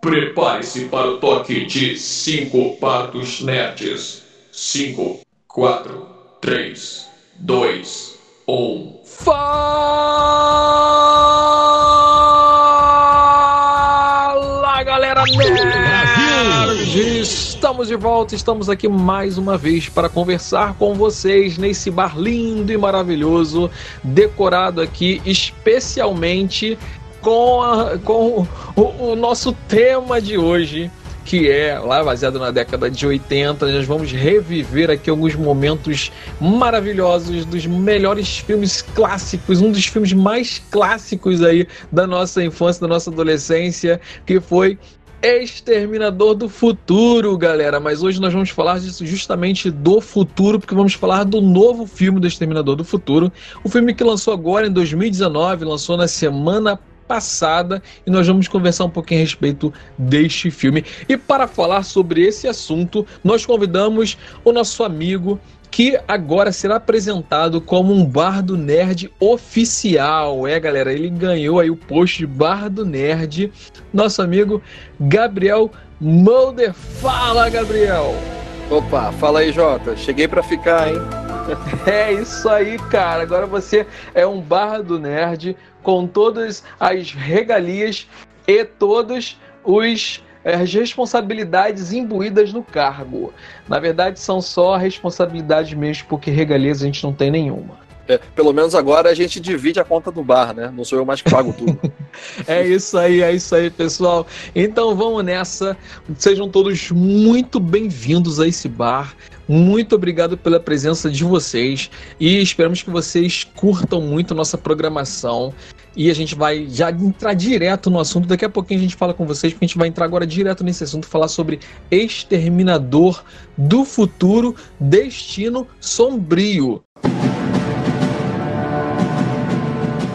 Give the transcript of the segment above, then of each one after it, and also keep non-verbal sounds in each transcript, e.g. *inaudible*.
Prepare-se para o toque de 5 partos nerds. 5, 4, 3, 2, 1. Fala galera nerd! Estamos de volta, estamos aqui mais uma vez para conversar com vocês nesse bar lindo e maravilhoso, decorado aqui especialmente com, a, com o, o nosso tema de hoje, que é lá baseado na década de 80. Nós vamos reviver aqui alguns momentos maravilhosos dos melhores filmes clássicos, um dos filmes mais clássicos aí da nossa infância, da nossa adolescência, que foi Exterminador do Futuro, galera. Mas hoje nós vamos falar disso justamente do futuro, porque vamos falar do novo filme do Exterminador do Futuro. O filme que lançou agora em 2019, lançou na semana passada e nós vamos conversar um pouquinho a respeito deste filme. E para falar sobre esse assunto, nós convidamos o nosso amigo que agora será apresentado como um Bardo Nerd oficial. É, galera, ele ganhou aí o post de Bardo Nerd. Nosso amigo Gabriel Mulder. Fala, Gabriel! Opa, fala aí, Jota. Cheguei para ficar, hein? *laughs* É isso aí, cara. Agora você é um Bardo Nerd com todas as regalias e todos os eh, as responsabilidades imbuídas no cargo. Na verdade, são só responsabilidades mesmo, porque regalias a gente não tem nenhuma. É, pelo menos agora a gente divide a conta do bar, né? Não sou eu mais que pago tudo. *laughs* é isso aí, é isso aí, pessoal. Então vamos nessa. Sejam todos muito bem-vindos a esse bar. Muito obrigado pela presença de vocês e esperamos que vocês curtam muito nossa programação. E a gente vai já entrar direto no assunto. Daqui a pouquinho a gente fala com vocês, porque a gente vai entrar agora direto nesse assunto, falar sobre Exterminador do Futuro, Destino Sombrio.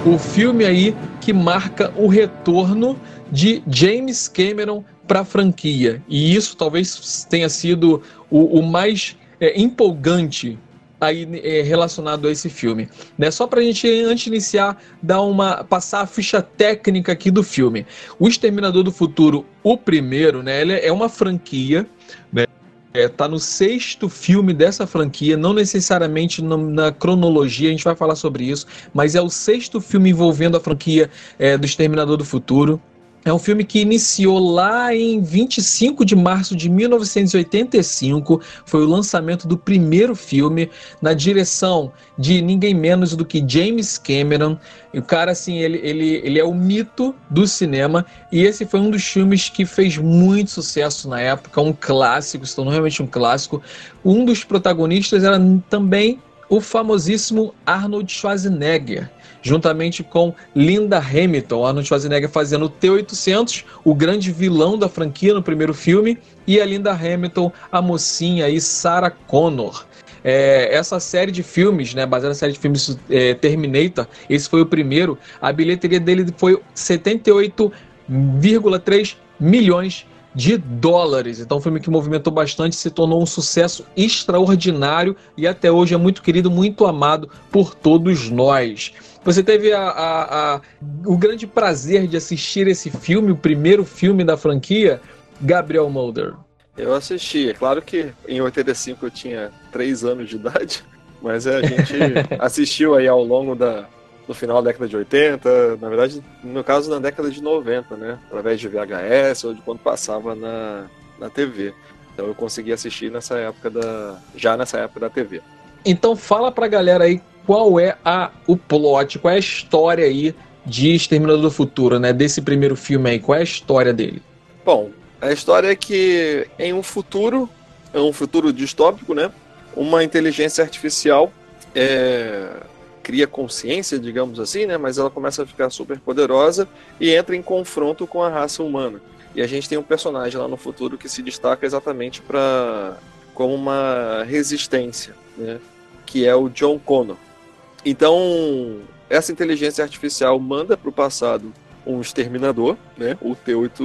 O filme aí que marca o retorno de James Cameron para a franquia. E isso talvez tenha sido o, o mais é, empolgante aí é, relacionado a esse filme. Né? Só para a gente, antes de iniciar, dar uma, passar a ficha técnica aqui do filme. O Exterminador do Futuro, o primeiro, né? Ele é uma franquia, né? É, tá no sexto filme dessa franquia, não necessariamente no, na cronologia, a gente vai falar sobre isso, mas é o sexto filme envolvendo a franquia é, do Exterminador do Futuro. É um filme que iniciou lá em 25 de março de 1985. Foi o lançamento do primeiro filme na direção de ninguém menos do que James Cameron. E o cara, assim, ele, ele, ele é o mito do cinema. E esse foi um dos filmes que fez muito sucesso na época. Um clássico, se tornou realmente um clássico. Um dos protagonistas era também o famosíssimo Arnold Schwarzenegger juntamente com Linda Hamilton, Arnold Schwarzenegger fazendo o T-800, o grande vilão da franquia no primeiro filme, e a Linda Hamilton, a mocinha aí, Sarah Connor. É, essa série de filmes, né, baseada na série de filmes é, Terminator, esse foi o primeiro, a bilheteria dele foi 78,3 milhões de dólares. Então, um filme que movimentou bastante, se tornou um sucesso extraordinário e até hoje é muito querido, muito amado por todos nós. Você teve a, a, a, o grande prazer de assistir esse filme, o primeiro filme da franquia, Gabriel Mulder. Eu assisti. É claro que em 85 eu tinha 3 anos de idade, *laughs* mas a gente *laughs* assistiu aí ao longo da, no final da década de 80, na verdade, no meu caso, na década de 90, né? Através de VHS ou de quando passava na, na TV. Então eu consegui assistir nessa época da. já nessa época da TV. Então fala pra galera aí qual é a, o plot, qual é a história aí de Exterminador do Futuro, né? Desse primeiro filme aí, qual é a história dele? Bom, a história é que em um futuro, é um futuro distópico, né? Uma inteligência artificial é, cria consciência, digamos assim, né? Mas ela começa a ficar super poderosa e entra em confronto com a raça humana. E a gente tem um personagem lá no futuro que se destaca exatamente para como uma resistência, né? Que é o John Connor. Então, essa inteligência artificial manda para o passado um exterminador, né, o T8,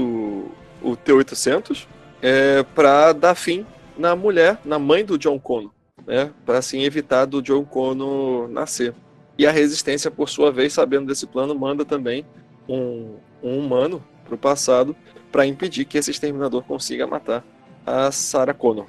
o T800, é, para dar fim na mulher, na mãe do John Connor, né, para assim evitar do John Connor nascer. E a resistência, por sua vez, sabendo desse plano, manda também um, um humano para o passado para impedir que esse exterminador consiga matar a Sarah Connor.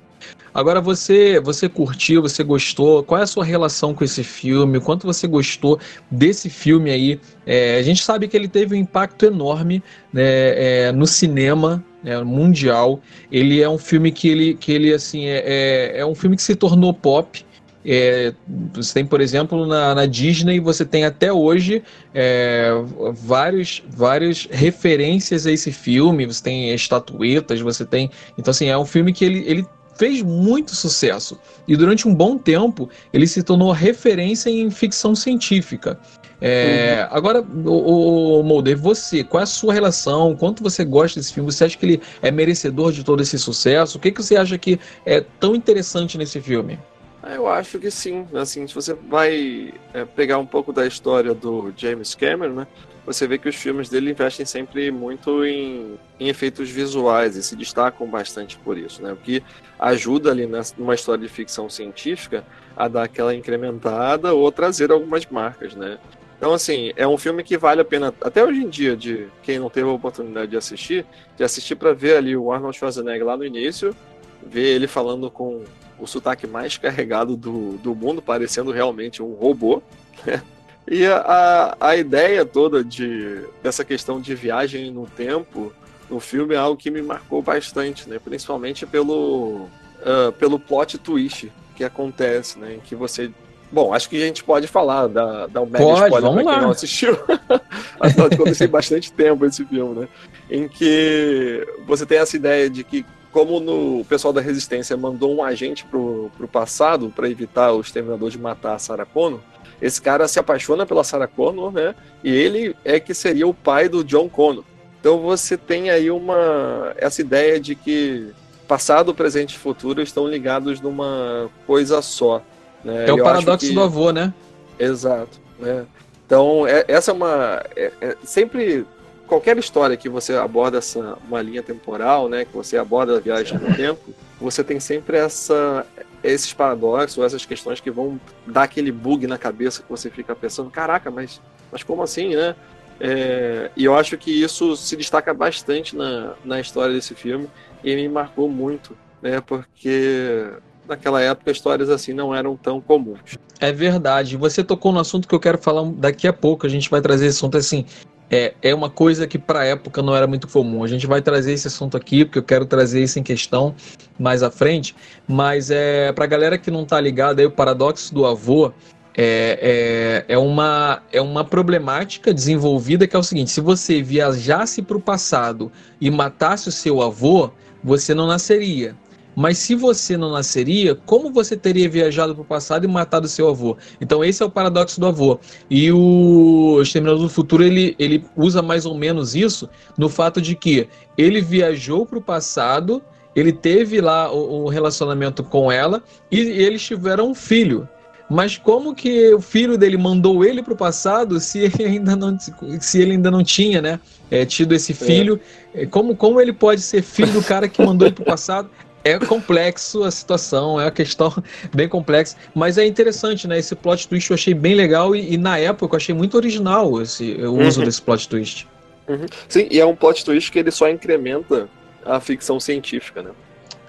Agora você, você curtiu, você gostou? Qual é a sua relação com esse filme? Quanto você gostou desse filme aí? É, a gente sabe que ele teve um impacto enorme né, é, no cinema né, mundial. Ele é um filme que ele, que ele assim é, é, é um filme que se tornou pop. É, você tem, por exemplo, na, na, Disney, você tem até hoje é, vários, várias referências a esse filme. Você tem estatuetas, você tem. Então, assim, é um filme que ele, ele fez muito sucesso. E durante um bom tempo, ele se tornou referência em ficção científica. É, uhum. Agora, o, o Mulder, você, qual é a sua relação? Quanto você gosta desse filme? Você acha que ele é merecedor de todo esse sucesso? O que, que você acha que é tão interessante nesse filme? Ah, eu acho que sim. Assim, se você vai é, pegar um pouco da história do James Cameron, né? você vê que os filmes dele investem sempre muito em, em, efeitos visuais e se destacam bastante por isso, né? O que ajuda ali numa história de ficção científica a dar aquela incrementada ou trazer algumas marcas, né? Então, assim, é um filme que vale a pena, até hoje em dia, de quem não teve a oportunidade de assistir, de assistir para ver ali o Arnold Schwarzenegger lá no início, ver ele falando com o sotaque mais carregado do, do mundo, parecendo realmente um robô, né? E a, a ideia toda de, dessa questão de viagem no tempo no filme é algo que me marcou bastante, né? Principalmente pelo, uh, pelo plot twist que acontece, né? Em que você. Bom, acho que a gente pode falar da, da um mega pode, spoiler pra quem lá. não assistiu. *laughs* Afinal de contas, tem bastante tempo esse filme, né? Em que você tem essa ideia de que como no, o pessoal da Resistência mandou um agente pro, pro passado para evitar o exterminador de matar a Sarah Connor, esse cara se apaixona pela Sarah Connor, né? E ele é que seria o pai do John Connor. Então você tem aí uma essa ideia de que passado, presente e futuro estão ligados numa coisa só. Né? É o Eu paradoxo que... do avô, né? Exato. Né? Então é, essa é uma é, é, sempre qualquer história que você aborda essa uma linha temporal, né? Que você aborda a viagem no tempo, você tem sempre essa esses paradoxos, essas questões que vão dar aquele bug na cabeça que você fica pensando, caraca, mas, mas como assim, né? É, e eu acho que isso se destaca bastante na, na história desse filme e me marcou muito, né? Porque naquela época histórias assim não eram tão comuns. É verdade. Você tocou no assunto que eu quero falar daqui a pouco. A gente vai trazer esse assunto assim é, é uma coisa que para a época não era muito comum. A gente vai trazer esse assunto aqui, porque eu quero trazer isso em questão mais à frente, mas é para a galera que não está ligada o paradoxo do avô é, é, é, uma, é uma problemática desenvolvida que é o seguinte: se você viajasse para o passado e matasse o seu avô, você não nasceria. Mas se você não nasceria, como você teria viajado para o passado e matado seu avô? Então esse é o paradoxo do avô. E o Exterminador do Futuro ele, ele usa mais ou menos isso no fato de que ele viajou para o passado, ele teve lá o, o relacionamento com ela e, e eles tiveram um filho. Mas como que o filho dele mandou ele para o passado se *laughs* ele ainda não, se ele ainda não tinha, né, é, tido esse filho? É. Como, como ele pode ser filho do cara que mandou ele para o passado? É complexo a situação, é uma questão *laughs* bem complexa, mas é interessante, né? Esse plot twist eu achei bem legal e, e na época eu achei muito original esse, o uso uhum. desse plot twist. Uhum. Sim, e é um plot twist que ele só incrementa a ficção científica, né?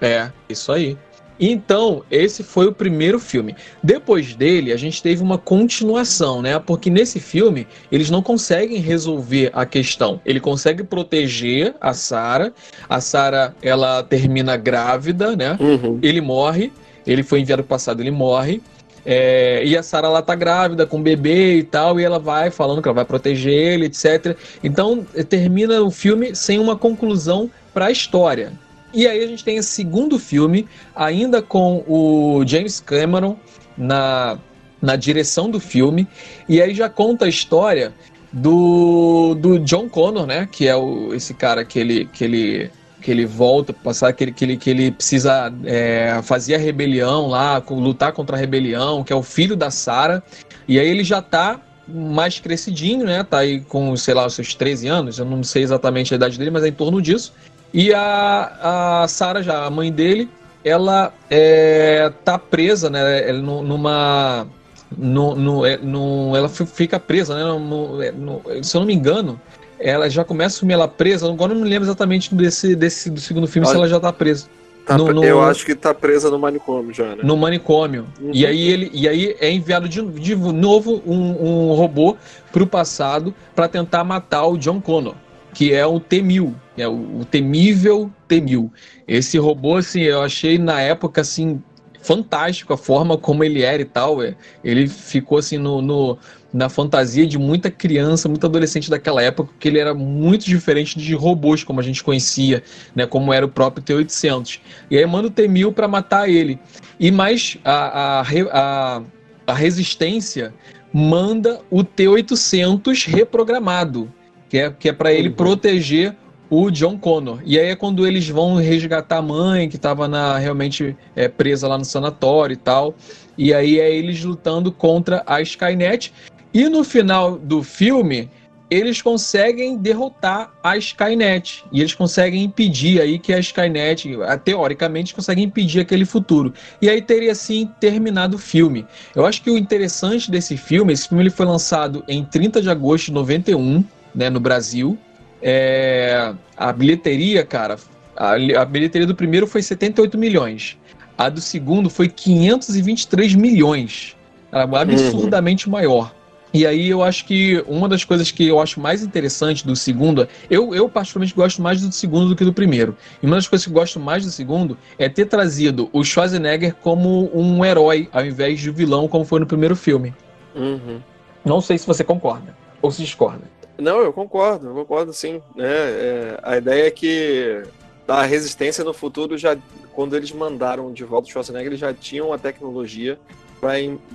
É, isso aí. Então, esse foi o primeiro filme. Depois dele, a gente teve uma continuação, né? Porque nesse filme, eles não conseguem resolver a questão. Ele consegue proteger a Sarah. A Sarah, ela termina grávida, né? Uhum. Ele morre. Ele foi enviado para o passado, ele morre. É, e a Sarah lá tá grávida com o bebê e tal, e ela vai falando que ela vai proteger ele, etc. Então termina o filme sem uma conclusão para a história. E aí a gente tem esse segundo filme, ainda com o James Cameron na, na direção do filme, e aí já conta a história do, do John Connor, né? Que é o, esse cara que ele, que ele, que ele volta para passar, que ele, que ele, que ele precisa é, fazer a rebelião lá, lutar contra a rebelião, que é o filho da Sarah. E aí ele já tá mais crescidinho, né? Tá aí com, sei lá, os seus 13 anos, eu não sei exatamente a idade dele, mas é em torno disso. E a, a Sarah já, a mãe dele, ela é, tá presa, né? Numa. No, no, é, no, ela fica presa, né? No, é, no, se eu não me engano, ela já começa a sumir ela presa. Agora eu não me lembro exatamente desse, desse do segundo filme Olha, se ela já tá presa. Tá, no, eu acho que tá presa no manicômio já, né? No manicômio. Uhum. E, aí ele, e aí é enviado de, de novo um, um robô pro passado para tentar matar o John Connor, que é o T-1000, é o, o temível T-1000. Esse robô, assim, eu achei na época, assim, fantástico a forma como ele era e tal. É. Ele ficou assim no, no, na fantasia de muita criança, muito adolescente daquela época, porque ele era muito diferente de robôs como a gente conhecia, né, como era o próprio T-800. E aí manda o T-1000 para matar ele. E mais a, a, a, a resistência manda o T-800 reprogramado, que é, que é para ele uhum. proteger o John Connor. E aí é quando eles vão resgatar a mãe, que estava realmente é, presa lá no sanatório e tal. E aí é eles lutando contra a Skynet. E no final do filme, eles conseguem derrotar a Skynet. E eles conseguem impedir aí que a Skynet, teoricamente, conseguem impedir aquele futuro. E aí teria assim terminado o filme. Eu acho que o interessante desse filme, esse filme ele foi lançado em 30 de agosto de 91, né, no Brasil. É, a bilheteria, cara, a, a bilheteria do primeiro foi 78 milhões. A do segundo foi 523 milhões. Absurdamente uhum. maior. E aí eu acho que uma das coisas que eu acho mais interessante do segundo, eu, eu particularmente gosto mais do segundo do que do primeiro. E uma das coisas que eu gosto mais do segundo é ter trazido o Schwarzenegger como um herói ao invés de vilão, como foi no primeiro filme. Uhum. Não sei se você concorda ou se discorda. Não, eu concordo, eu concordo sim. Né? É, a ideia é que a resistência no futuro já, quando eles mandaram de volta o Schwarzenegger, eles já tinham a tecnologia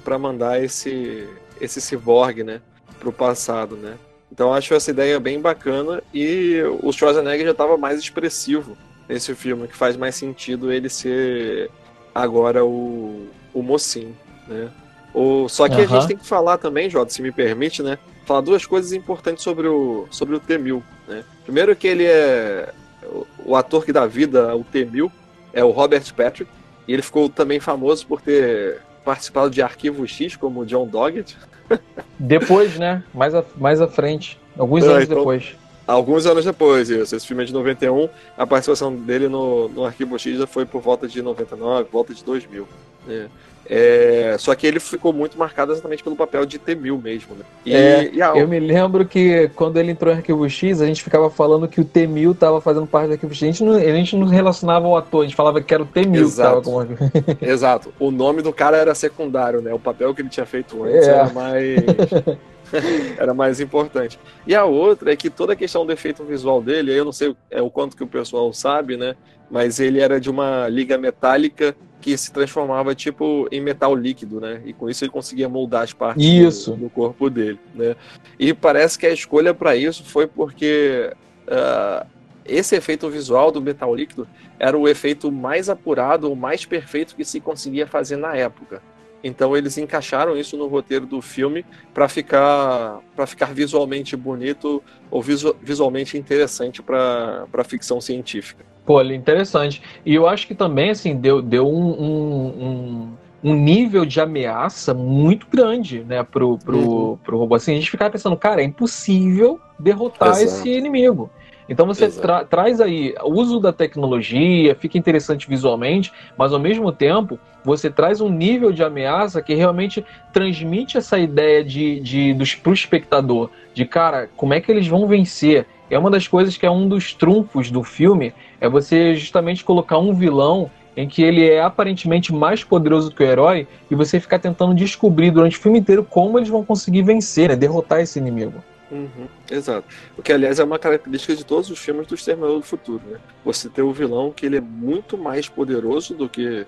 para mandar esse esse ciborgue, né, para o passado, né. Então acho essa ideia bem bacana e o Schwarzenegger já estava mais expressivo nesse filme, que faz mais sentido ele ser agora o, o mocinho, né. O, só que uhum. a gente tem que falar também, Jota, se me permite, né, falar duas coisas importantes sobre o, sobre o T-1000, né. Primeiro que ele é o, o ator que dá vida ao T-1000 é o Robert Patrick, e ele ficou também famoso por ter participado de Arquivo X, como John Doggett. *laughs* Depois, né? Mais, a, mais à frente. Alguns é, anos então, depois. Alguns anos depois, isso. Esse filme é de 91. A participação dele no, no Arquivo X já foi por volta de 99, volta de 2000. É. É, só que ele ficou muito marcado exatamente pelo papel de T-1000 mesmo, né? E, é, e a... Eu me lembro que quando ele entrou em Arquivo X, a gente ficava falando que o T-1000 estava fazendo parte do Arquivo X. A gente, não, a gente não relacionava ao ator, a gente falava que era o T-1000 Exato. que com... Exato. O nome do cara era secundário, né? O papel que ele tinha feito antes é. era mais... *laughs* *laughs* era mais importante. E a outra é que toda a questão do efeito visual dele, eu não sei é, o quanto que o pessoal sabe, né? Mas ele era de uma liga metálica que se transformava tipo em metal líquido, né? E com isso ele conseguia moldar as partes isso. Do, do corpo dele, né? E parece que a escolha para isso foi porque uh, esse efeito visual do metal líquido era o efeito mais apurado, o mais perfeito que se conseguia fazer na época. Então eles encaixaram isso no roteiro do filme para ficar para ficar visualmente bonito ou visu, visualmente interessante para a ficção científica. Pô, interessante. E eu acho que também, assim, deu, deu um, um, um, um nível de ameaça muito grande, né, pro, pro, uhum. pro robô. Assim, a gente ficava pensando, cara, é impossível derrotar Exato. esse inimigo. Então você tra traz aí o uso da tecnologia, fica interessante visualmente, mas ao mesmo tempo você traz um nível de ameaça que realmente transmite essa ideia de, de dos pro espectador de cara, como é que eles vão vencer? É uma das coisas que é um dos trunfos do filme, é você justamente colocar um vilão em que ele é aparentemente mais poderoso que o herói e você ficar tentando descobrir durante o filme inteiro como eles vão conseguir vencer, né, derrotar esse inimigo. Uhum, exato. O que, aliás, é uma característica de todos os filmes do Exterminador do Futuro, né? Você ter o vilão que ele é muito mais poderoso do que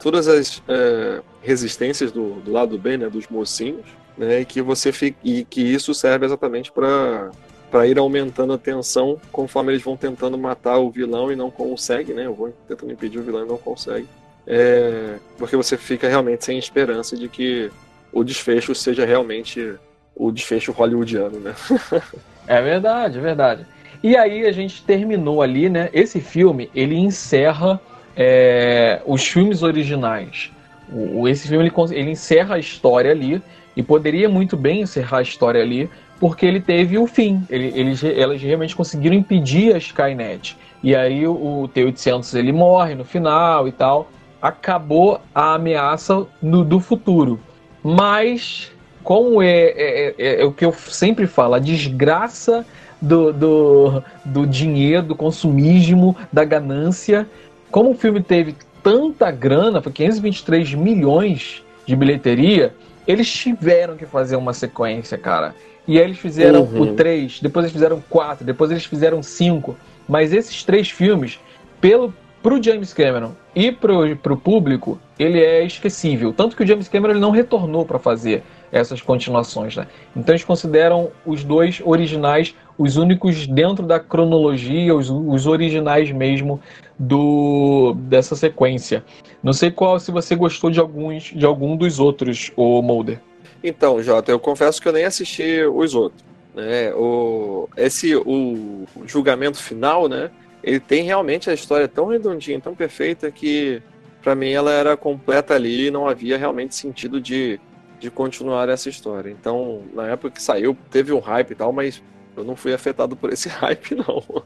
todas as é, resistências do, do lado bem, né, dos mocinhos, né, e que você fica, e que isso serve exatamente para para ir aumentando a tensão conforme eles vão tentando matar o vilão e não conseguem, né? Eu vou tentando impedir o vilão e não consegue. É, porque você fica realmente sem esperança de que o desfecho seja realmente o desfecho hollywoodiano, né? *laughs* é verdade, é verdade. E aí a gente terminou ali, né? Esse filme ele encerra é, os filmes originais. O, esse filme ele, ele encerra a história ali e poderia muito bem encerrar a história ali, porque ele teve o fim. Ele, eles, elas realmente conseguiram impedir a Skynet. E aí o, o T-800 ele morre no final e tal. Acabou a ameaça no, do futuro. Mas, como é, é, é, é, o que eu sempre falo, a desgraça do, do, do dinheiro, do consumismo, da ganância. Como o filme teve tanta grana, foi 523 milhões de bilheteria, eles tiveram que fazer uma sequência, cara. E aí eles fizeram uhum. o 3, depois eles fizeram 4, depois eles fizeram 5. Mas esses três filmes, pelo pro James Cameron e pro, pro público, ele é esquecível. Tanto que o James Cameron ele não retornou para fazer essas continuações, né? Então eles consideram os dois originais os únicos dentro da cronologia, os, os originais mesmo do dessa sequência. Não sei qual se você gostou de alguns de algum dos outros, o Mulder. Então, Jota, eu confesso que eu nem assisti os outros. Né? O, esse o julgamento final, né? Ele tem realmente a história tão redondinha, tão perfeita que para mim ela era completa ali e não havia realmente sentido de, de continuar essa história. Então, na época que saiu, teve um hype e tal, mas eu não fui afetado por esse *laughs* hype, não.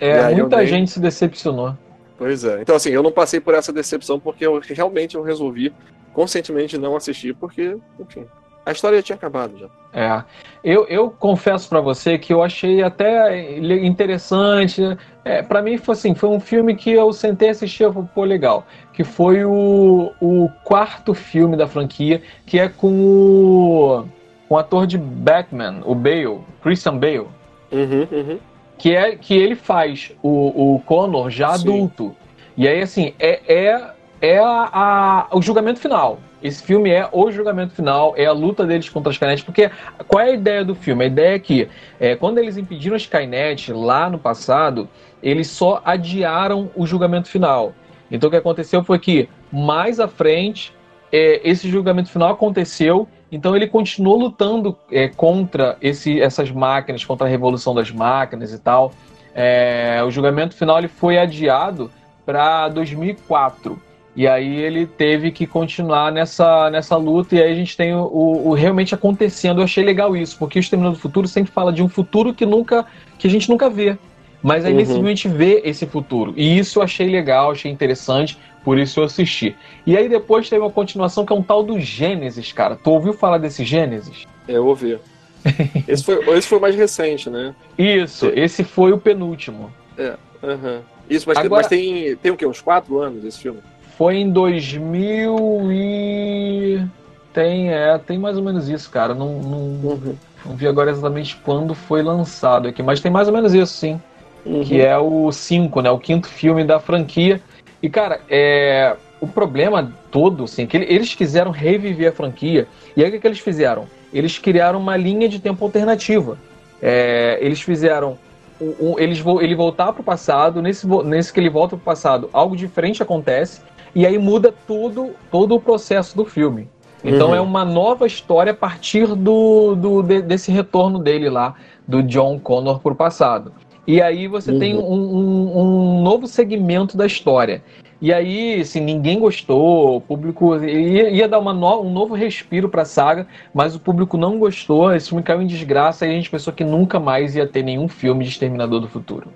É, muita nem... gente se decepcionou. Pois é. Então, assim, eu não passei por essa decepção porque eu realmente eu resolvi conscientemente não assistir, porque, enfim, a história já tinha acabado já. É. Eu, eu confesso para você que eu achei até interessante. É, para mim foi assim, foi um filme que eu sentei assistir e pô, legal. Que foi o, o quarto filme da franquia, que é com o, com o ator de Batman, o Bale, Christian Bale. Uhum, uhum. Que, é, que ele faz o, o Connor já Sim. adulto. E aí, assim, é, é, é a, a, o julgamento final. Esse filme é o julgamento final, é a luta deles contra a Skynet, porque qual é a ideia do filme? A ideia é que é, quando eles impediram a Skynet lá no passado, eles só adiaram o julgamento final. Então o que aconteceu foi que mais à frente é, esse julgamento final aconteceu, então ele continuou lutando é, contra esse, essas máquinas, contra a revolução das máquinas e tal. É, o julgamento final ele foi adiado para 2004. E aí ele teve que continuar nessa, nessa luta, e aí a gente tem o, o, o realmente acontecendo. Eu achei legal isso, porque o Exterminador do Futuro sempre fala de um futuro que nunca que a gente nunca vê. Mas aí uhum. gente vê esse futuro. E isso eu achei legal, achei interessante, por isso eu assisti. E aí depois teve uma continuação que é um tal do Gênesis, cara. Tu ouviu falar desse Gênesis? É, eu ouvi. *laughs* esse, foi, esse foi o mais recente, né? Isso, esse foi o penúltimo. É, uhum. Isso, mas, Agora... mas tem, tem o quê? Uns quatro anos esse filme? Foi em 2000 e tem é tem mais ou menos isso, cara. Não, não, uhum. não vi agora exatamente quando foi lançado aqui, mas tem mais ou menos isso, sim. Uhum. Que é o 5, né? O quinto filme da franquia. E, cara, é, o problema todo, assim, que eles quiseram reviver a franquia. E aí o que, que eles fizeram? Eles criaram uma linha de tempo alternativa. É, eles fizeram um, um, eles, ele voltar para o passado, nesse, nesse que ele volta para o passado, algo diferente acontece, e aí muda tudo, todo o processo do filme. Então uhum. é uma nova história a partir do, do de, desse retorno dele lá, do John Connor para o passado. E aí você uhum. tem um, um, um, novo segmento da história. E aí, assim, ninguém gostou, o público ia, ia dar no, um novo respiro para a saga, mas o público não gostou, esse filme caiu em desgraça e a gente pensou que nunca mais ia ter nenhum filme de Exterminador do Futuro.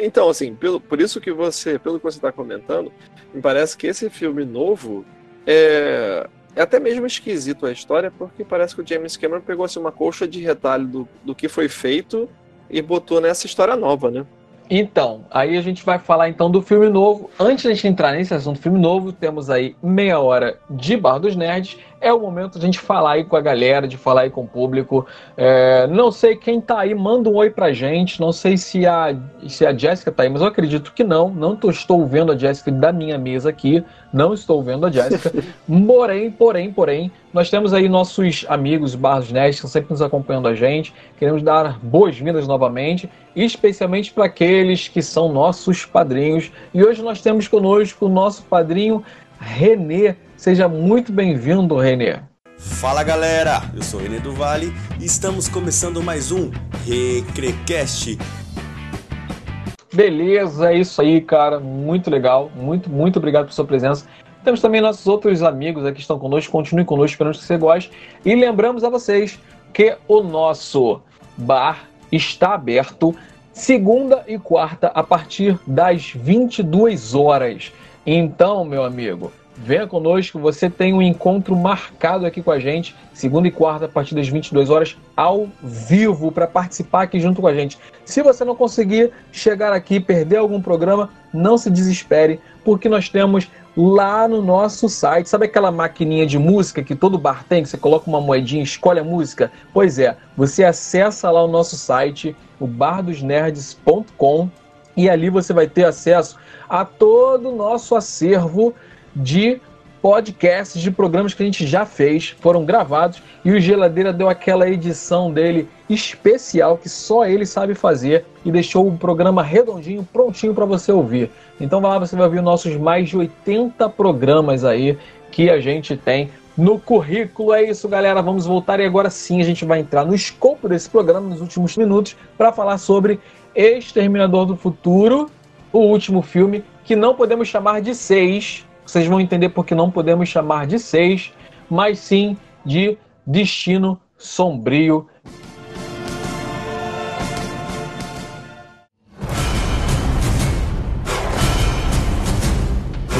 Então, assim, pelo, por isso que você, pelo que você está comentando, me parece que esse filme novo é, é até mesmo esquisito a história, porque parece que o James Cameron pegou assim, uma colcha de retalho do, do que foi feito e botou nessa história nova, né? Então, aí a gente vai falar então do filme novo. Antes de a gente entrar nesse assunto filme novo, temos aí meia hora de Bar dos Nerds. É o momento de a gente falar aí com a galera, de falar aí com o público. É, não sei quem tá aí, manda um oi pra gente. Não sei se a, se a Jéssica tá aí, mas eu acredito que não. Não tô, estou vendo a Jéssica da minha mesa aqui. Não estou vendo a Jéssica. *laughs* porém, porém, porém, nós temos aí nossos amigos Barros Nerds que estão sempre nos acompanhando a gente. Queremos dar boas-vindas novamente especialmente para aqueles que são nossos padrinhos. E hoje nós temos conosco o nosso padrinho Renê. Seja muito bem-vindo, Renê. Fala galera, eu sou Renê do Vale e estamos começando mais um Recrecast. Beleza, é isso aí, cara. Muito legal. Muito, muito obrigado por sua presença. Temos também nossos outros amigos aqui que estão conosco. Continue conosco, esperamos que você goste. E lembramos a vocês que o nosso bar está aberto segunda e quarta a partir das 22 horas. Então, meu amigo, venha conosco, você tem um encontro marcado aqui com a gente, segunda e quarta a partir das 22 horas ao vivo para participar aqui junto com a gente. Se você não conseguir chegar aqui, perder algum programa, não se desespere, porque nós temos lá no nosso site. Sabe aquela maquininha de música que todo bar tem, que você coloca uma moedinha, escolhe a música? Pois é, você acessa lá o nosso site, o bardosnerds.com, e ali você vai ter acesso a todo o nosso acervo de podcasts de programas que a gente já fez, foram gravados e o Geladeira deu aquela edição dele especial que só ele sabe fazer e deixou o programa redondinho, prontinho para você ouvir. Então vai lá, você vai ouvir nossos mais de 80 programas aí que a gente tem no currículo. É isso, galera. Vamos voltar e agora sim a gente vai entrar no escopo desse programa nos últimos minutos para falar sobre Exterminador do Futuro, o último filme que não podemos chamar de seis vocês vão entender porque não podemos chamar de seis, mas sim de destino sombrio.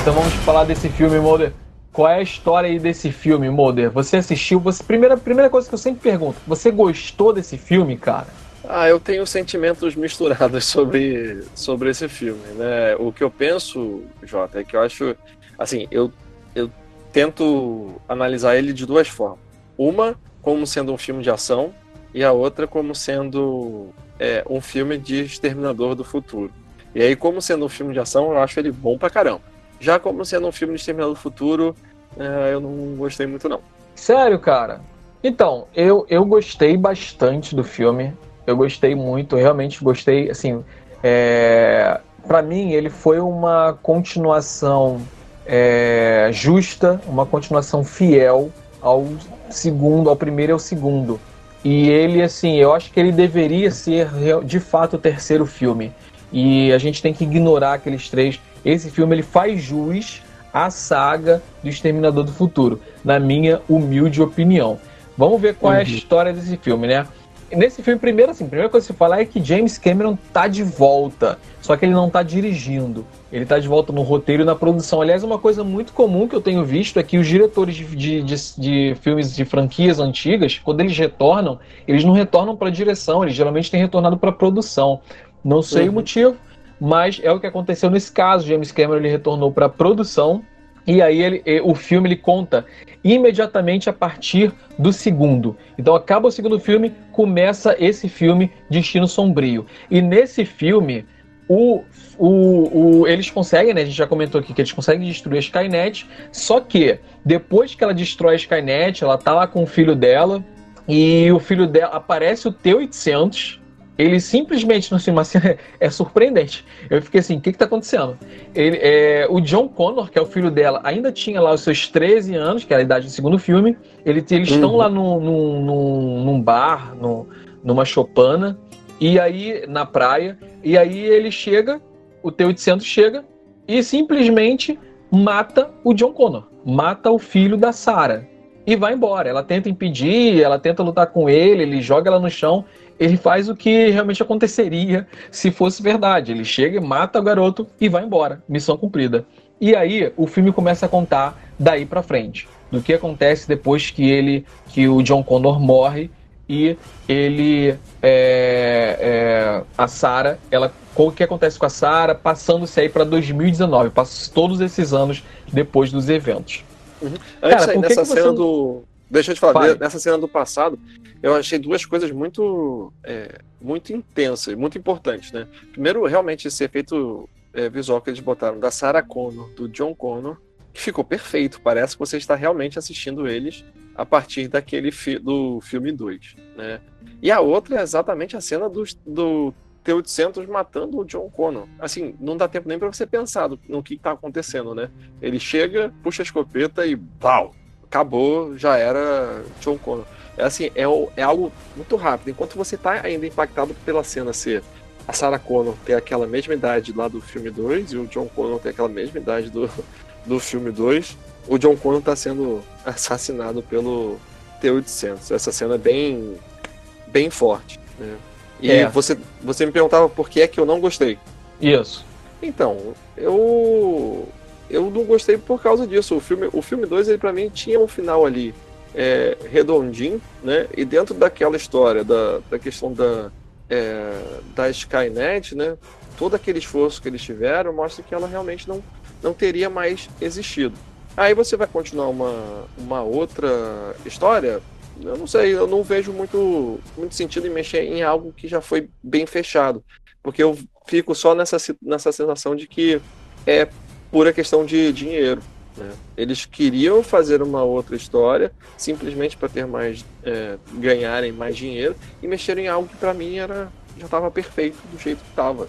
Então vamos falar desse filme, Mulder. Qual é a história aí desse filme, Mulder? Você assistiu? Você primeira primeira coisa que eu sempre pergunto, você gostou desse filme, cara? Ah, eu tenho sentimentos misturados *laughs* sobre, sobre esse filme, né? O que eu penso, Jota, é que eu acho assim, eu, eu tento analisar ele de duas formas. Uma como sendo um filme de ação e a outra como sendo é, um filme de Exterminador do Futuro. E aí, como sendo um filme de ação, eu acho ele bom pra caramba. Já como sendo um filme de Exterminador do Futuro, é, eu não gostei muito não. Sério, cara? Então, eu, eu gostei bastante do filme. Eu gostei muito, realmente gostei. Assim, é, para mim, ele foi uma continuação é, justa, uma continuação fiel ao segundo, ao primeiro e ao segundo. E ele, assim, eu acho que ele deveria ser de fato o terceiro filme. E a gente tem que ignorar aqueles três. Esse filme ele faz jus à saga do Exterminador do Futuro, na minha humilde opinião. Vamos ver qual uhum. é a uhum. história desse filme, né? Nesse filme, primeiro, assim, a primeira coisa que se fala é que James Cameron tá de volta, só que ele não tá dirigindo. Ele tá de volta no roteiro e na produção. Aliás, uma coisa muito comum que eu tenho visto é que os diretores de, de, de, de filmes de franquias antigas, quando eles retornam, eles não retornam para direção, eles geralmente têm retornado para produção. Não sei uhum. o motivo, mas é o que aconteceu nesse caso. James Cameron ele retornou para produção e aí ele, o filme ele conta imediatamente a partir do segundo. Então acaba o segundo filme, começa esse filme Destino Sombrio. E nesse filme o, o, o, eles conseguem, né? A gente já comentou aqui que eles conseguem destruir a Skynet. Só que depois que ela destrói a Skynet, ela tá lá com o filho dela. E o filho dela aparece o T-800. Ele simplesmente, assim, uma *laughs* cena é surpreendente. Eu fiquei assim: o que, que tá acontecendo? Ele, é, o John Connor, que é o filho dela, ainda tinha lá os seus 13 anos, que era a idade do segundo filme. Ele, eles estão uhum. lá num, num, num bar, num, numa chopana. E aí, na praia, e aí ele chega, o T-800 chega e simplesmente mata o John Connor, mata o filho da Sarah e vai embora. Ela tenta impedir, ela tenta lutar com ele, ele joga ela no chão. Ele faz o que realmente aconteceria se fosse verdade. Ele chega, mata o garoto e vai embora. Missão cumprida. E aí o filme começa a contar daí para frente, do que acontece depois que ele, que o John Connor morre e ele é, é, a Sara, ela o que acontece com a Sara, passando-se aí para 2019, passa todos esses anos depois dos eventos. Uhum. Antes Cara, aí, nessa cena você... do deixa eu te falar, nessa cena do passado, eu achei duas coisas muito é, muito intensas, muito importantes, né? Primeiro, realmente esse efeito é, visual que eles botaram da Sarah Connor, do John Connor, que ficou perfeito. Parece que você está realmente assistindo eles a partir daquele fi do filme 2, né? E a outra é exatamente a cena do, do T-800 matando o John Connor. Assim, não dá tempo nem para você pensar no que está acontecendo, né? Ele chega, puxa a escopeta e pau! Acabou, já era John Connor. É assim, é, é algo muito rápido. Enquanto você está ainda impactado pela cena ser a Sarah Connor ter aquela mesma idade lá do filme 2 e o John Connor ter aquela mesma idade do, do filme 2, o John Connor está sendo assassinado pelo T-800. Essa cena é bem, bem forte. Né? E É. você, você me perguntava por que é que eu não gostei. Isso. Então, eu eu não gostei por causa disso. O filme, o filme 2, ele para mim tinha um final ali é, redondinho, né? E dentro daquela história da, da questão da é, da Skynet, né? Todo aquele esforço que eles tiveram mostra que ela realmente não não teria mais existido. Aí você vai continuar uma, uma outra história. Eu não sei, eu não vejo muito, muito sentido em mexer em algo que já foi bem fechado. Porque eu fico só nessa, nessa sensação de que é pura questão de dinheiro. né? Eles queriam fazer uma outra história simplesmente para ter mais é, ganharem mais dinheiro e mexeram em algo que para mim era já estava perfeito do jeito que estava.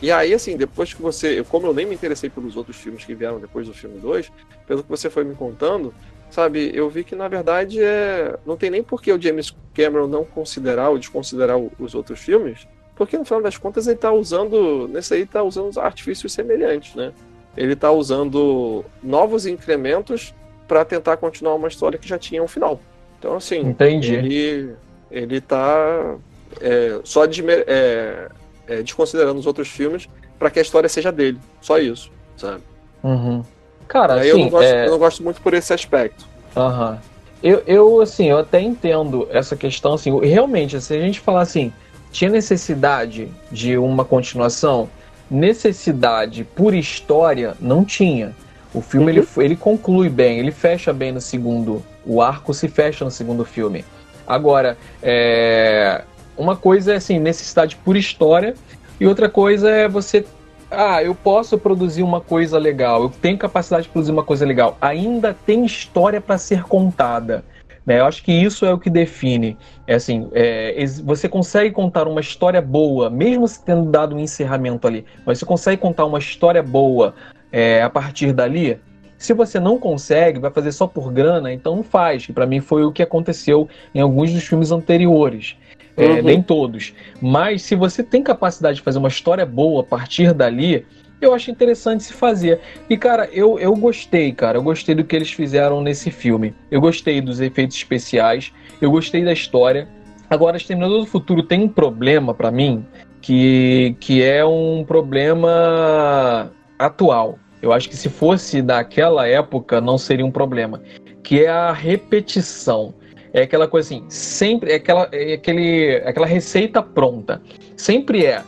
e aí, assim, depois que você. Como eu nem me interessei pelos outros filmes que vieram depois do filme 2, pelo que você foi me contando, sabe, eu vi que na verdade é. Não tem nem por que o James Cameron não considerar ou desconsiderar os outros filmes, porque no final das contas ele tá usando. Nesse aí tá usando artifícios semelhantes, né? Ele tá usando novos incrementos para tentar continuar uma história que já tinha um final. Então, assim, Entendi. ele, ele tá é, só desme- é, é, desconsiderando os outros filmes para que a história seja dele. Só isso, sabe? Uhum. Cara, Aí eu, assim, não gosto, é... eu não gosto muito por esse aspecto. Aham. Eu, eu, assim, eu até entendo essa questão, assim, realmente, se a gente falar assim, tinha necessidade de uma continuação, necessidade por história, não tinha. O filme, ele, ele conclui bem, ele fecha bem no segundo, o arco se fecha no segundo filme. Agora, é, uma coisa é, assim, necessidade por história, e outra coisa é você ah, eu posso produzir uma coisa legal, eu tenho capacidade de produzir uma coisa legal, ainda tem história para ser contada. Né? Eu acho que isso é o que define. É assim, é, você consegue contar uma história boa, mesmo se tendo dado um encerramento ali, mas você consegue contar uma história boa é, a partir dali. Se você não consegue, vai fazer só por grana, então não faz. Que para mim foi o que aconteceu em alguns dos filmes anteriores. É, Uhum. Nem todos. Mas se você tem capacidade de fazer uma história boa a partir dali, eu acho interessante se fazer. E, cara, eu, eu gostei, cara. Eu gostei do que eles fizeram nesse filme. Eu gostei dos efeitos especiais. Eu gostei da história. Agora, Exterminador do Futuro tem um problema pra mim que, que é um problema atual. Eu acho que se fosse daquela época não seria um problema. Que é a repetição. É aquela coisa assim, sempre é aquela, é aquele, aquela receita pronta. Sempre é.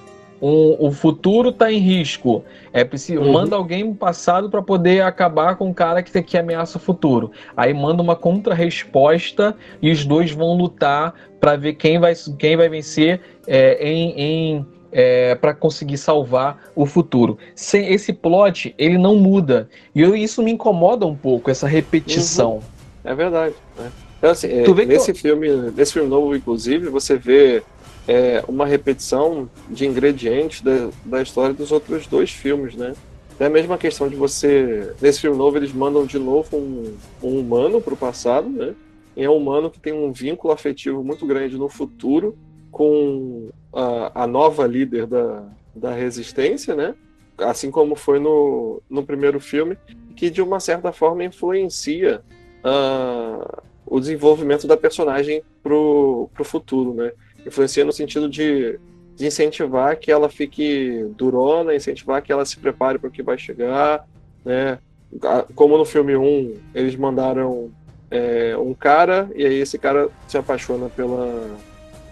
Um, o futuro está em risco. É preciso Uhum. manda alguém no passado para poder acabar com o cara que, que ameaça o futuro. Aí manda uma contra-resposta e os dois vão lutar para ver quem vai, quem vai vencer é, em, em para conseguir salvar o futuro. Sem esse plot ele não muda e eu- isso me incomoda um pouco essa repetição. É verdade. Né? Então, assim, é, nesse, filme, nesse filme novo, inclusive, você vê é, uma repetição de ingredientes da, da história dos outros dois filmes, né? É a mesma questão de você. Nesse filme novo, eles mandam de novo um, um humano para o passado, né? E é um humano que tem um vínculo afetivo muito grande no futuro com a, a nova líder da, da resistência, né? Assim como foi no, no primeiro filme, que de uma certa forma influencia ah, o desenvolvimento da personagem pro, pro futuro, né? Influencia no sentido de, de incentivar que ela fique durona, incentivar que ela se prepare para o que vai chegar, né? Como no filme 1, eles mandaram é, um cara, e aí esse cara se apaixona pela,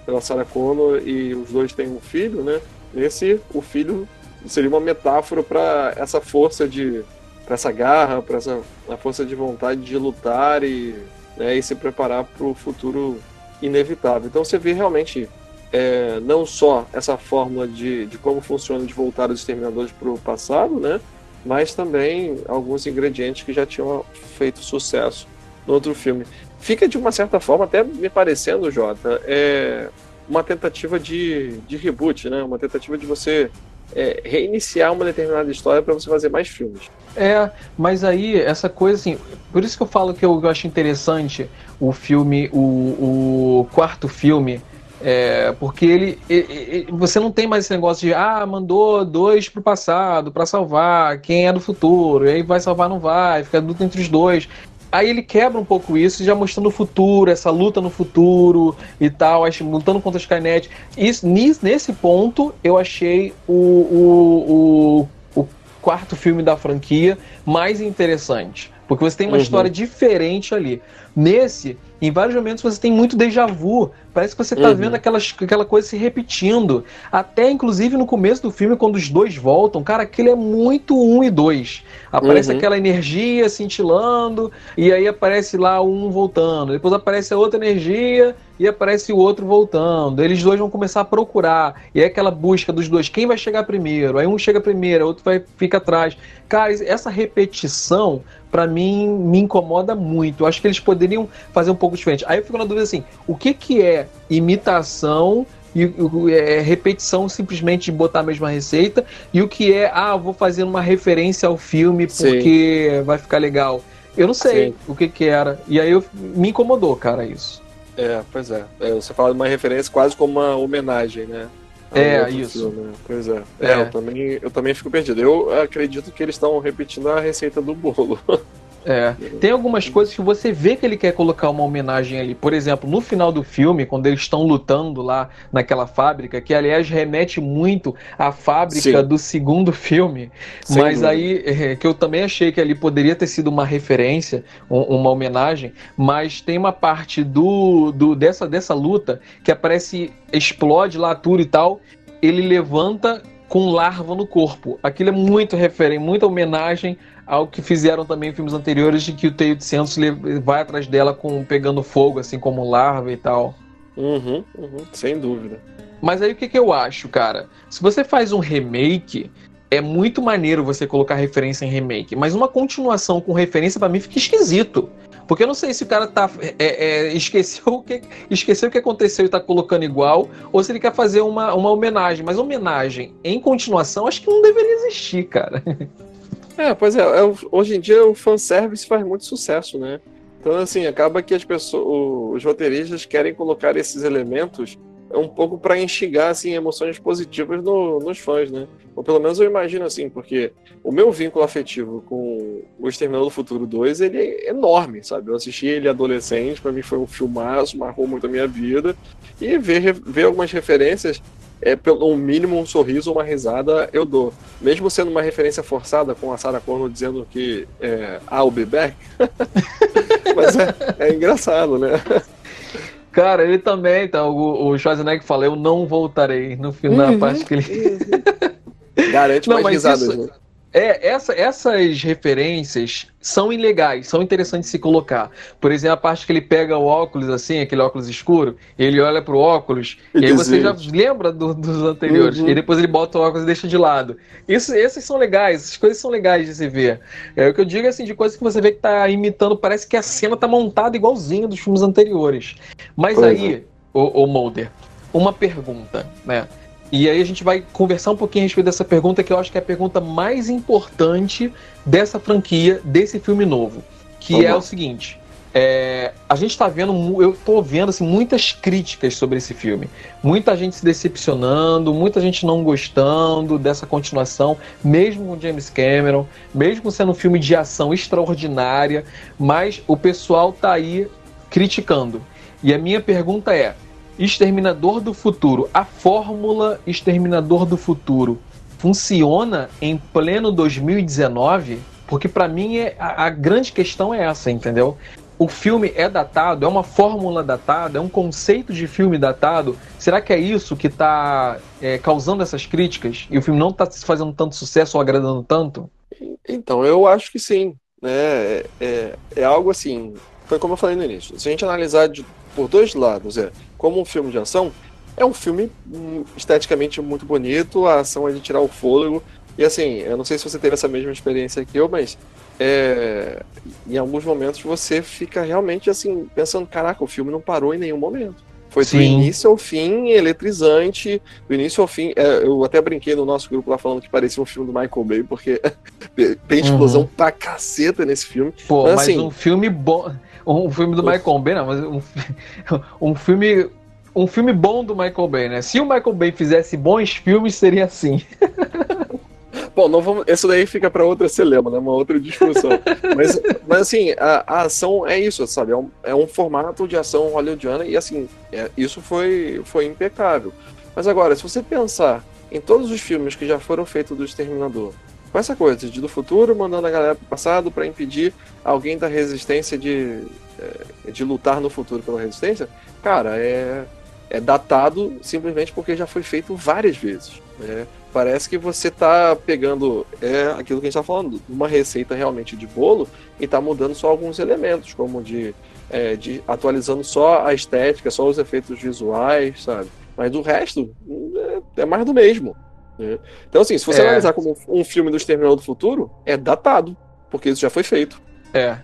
pela Sarah Connor e os dois têm um filho, né? Nesse, o filho seria uma metáfora para essa força de para essa garra, para essa a força de vontade de lutar e, né, e se preparar para o futuro inevitável. Então você vê realmente é, não só essa fórmula de, de como funciona de voltar os exterminadores para o passado, né, mas também alguns ingredientes que já tinham feito sucesso no outro filme. Fica de uma certa forma até me parecendo, Jota, é uma tentativa de, de reboot, né, uma tentativa de você é, reiniciar uma determinada história para você fazer mais filmes. É, mas aí essa coisa assim, por isso que eu falo que eu, eu acho interessante o filme, o, o quarto filme, é, porque ele, ele- você não tem mais esse negócio de ah, mandou dois pro passado para salvar quem é do futuro, e aí vai salvar não vai, fica luta entre os dois. Aí ele quebra um pouco isso, já mostrando o futuro, essa luta no futuro e tal, lutando contra a Skynet. Isso, nesse ponto, eu achei o, o, o, o quarto filme da franquia mais interessante. Porque você tem uma uhum. história diferente ali. Nesse, em vários momentos você tem muito déjà vu. Parece que você está uhum. vendo aquelas, aquela coisa se repetindo. Até, inclusive, no começo do filme, quando os dois voltam, cara, aquele é muito um e dois. Aparece uhum. aquela energia cintilando, e aí aparece lá um voltando. Depois aparece a outra energia e aparece o outro voltando. Eles dois vão começar a procurar. E é aquela busca dos dois. Quem vai chegar primeiro? Aí um chega primeiro, o outro vai fica atrás. Cara, essa repetição, para mim, me incomoda muito. Eu acho que eles poderiam fazer um pouco diferente. Aí eu fico na dúvida assim: o que, que é imitação? e é repetição simplesmente de botar a mesma receita e o que é ah vou fazer uma referência ao filme porque Sim. vai ficar legal eu não sei Sim. o que que era e aí eu, me incomodou cara isso é, pois é. é. Você fala de uma referência quase como uma homenagem, né? É, isso. Filme. Né? Pois é. é. é. eu, também, eu também fico perdido. Eu acredito que eles estão repetindo a receita do bolo. *laughs* É. Tem algumas coisas que você vê que ele quer colocar uma homenagem ali. Por exemplo, no final do filme, quando eles estão lutando lá naquela fábrica, que aliás remete muito à fábrica Sim. do segundo filme, Sem mas dúvida. aí é, que eu também achei que ali poderia ter sido uma referência, uma homenagem, mas tem uma parte do, do dessa, dessa luta que aparece, explode lá tudo e tal, ele levanta com larva no corpo. Aquilo é muito referente, muita homenagem ao que fizeram também em filmes anteriores de que o Teio de Santos vai atrás dela com pegando fogo, assim como larva e tal. Uhum, uhum, sem dúvida. Mas aí o que, que eu acho, cara? Se você faz um remake, é muito maneiro você colocar referência em remake, mas uma continuação com referência para mim fica esquisito. Porque eu não sei se o cara tá, é, é, esqueceu, o que, esqueceu o que aconteceu e tá colocando igual, ou se ele quer fazer uma, uma homenagem. Mas homenagem em continuação, acho que não deveria existir, cara. É, pois é, é, hoje em dia o fanservice faz muito sucesso, né? Então, assim, acaba que as pessoas, os roteiristas querem colocar esses elementos um pouco para instigar assim emoções positivas no, nos fãs, né? Ou pelo menos eu imagino assim, porque o meu vínculo afetivo com o Exterminador do Futuro 2, ele é enorme, sabe? Eu assisti ele adolescente, para mim foi um filmaço, marcou muito a minha vida, e ver, ver algumas referências é pelo mínimo um sorriso ou uma risada eu dou. Mesmo sendo uma referência forçada com a Sarah Connor dizendo que é, I'll be back. *laughs* Mas é, é, engraçado, né? Cara, ele também, então, o, o Schwarzenegger fala, eu não voltarei no final, uhum, parte que ele. Garante não, mais risadas, isso, né? É, essa, essas referências são ilegais, são interessantes de se colocar. Por exemplo, a parte que ele pega o óculos, assim, aquele óculos escuro, ele olha pro óculos, e, e aí você já lembra do, dos anteriores, uhum. e depois ele bota o óculos e deixa de lado. Isso, esses são legais, essas coisas são legais de se ver. É o que eu digo assim, de coisas que você vê que tá imitando, parece que a cena tá montada igualzinho dos filmes anteriores. Mas pois aí, é. o, o Mulder, uma pergunta, né? E aí a gente vai conversar um pouquinho a respeito dessa pergunta, que eu acho que é a pergunta mais importante dessa franquia, desse filme novo. Que Vamos é lá. o seguinte. É, a gente está vendo, eu estou vendo assim, muitas críticas sobre esse filme. Muita gente se decepcionando, muita gente não gostando dessa continuação, mesmo com James Cameron, mesmo sendo um filme de ação extraordinária, mas o pessoal tá aí criticando. E a minha pergunta é: Exterminador do Futuro, a fórmula Exterminador do Futuro funciona em pleno 2019? Porque para mim é, a, a, grande questão é essa, entendeu? O filme é datado, é uma fórmula datada, é um conceito de filme datado. Será que é isso que está é, causando essas críticas? E o filme não está fazendo tanto sucesso ou agradando tanto? Então, eu acho que sim. Né? É, é, é algo assim. Foi como eu falei no início. Se a gente analisar de, por dois lados, é como um filme de ação, é um filme hum, esteticamente muito bonito, a ação é de tirar o fôlego. E assim, eu não sei se você teve essa mesma experiência que eu, mas é, em alguns momentos você fica realmente assim, pensando, caraca, o filme não parou em nenhum momento. Foi Sim. do início ao fim, eletrizante, do início ao fim. É, eu até brinquei no nosso grupo lá falando que parecia um filme do Michael Bay, porque *laughs* tem explosão uhum. pra caceta nesse filme. Pô, mas, mas assim, um filme bom um filme do Michael Bay, não, mas um, *laughs* um filme um filme bom do Michael Bay, né? Se o Michael Bay fizesse bons filmes, seria assim. *laughs* bom, não vamos, isso daí fica para outra celema, né? Uma outra discussão. *laughs* mas, mas assim, a, a, ação é isso, sabe? É um, é um formato de ação hollywoodiana e assim, é, isso foi, foi impecável. Mas agora, se você pensar em todos os filmes que já foram feitos do Exterminador, com essa coisa de do futuro mandando a galera pro passado para impedir alguém da resistência de, é, de lutar no futuro pela resistência, cara, é, é datado simplesmente porque já foi feito várias vezes. Né? Parece que você está pegando é aquilo que a gente está falando, uma receita realmente de bolo e está mudando só alguns elementos, como de, é, de atualizando só a estética, só os efeitos visuais, sabe? Mas do resto é, é mais do mesmo. Né? Então, assim, se você é. analisar como um filme do Exterminador do Futuro, é datado, porque isso já foi feito. É,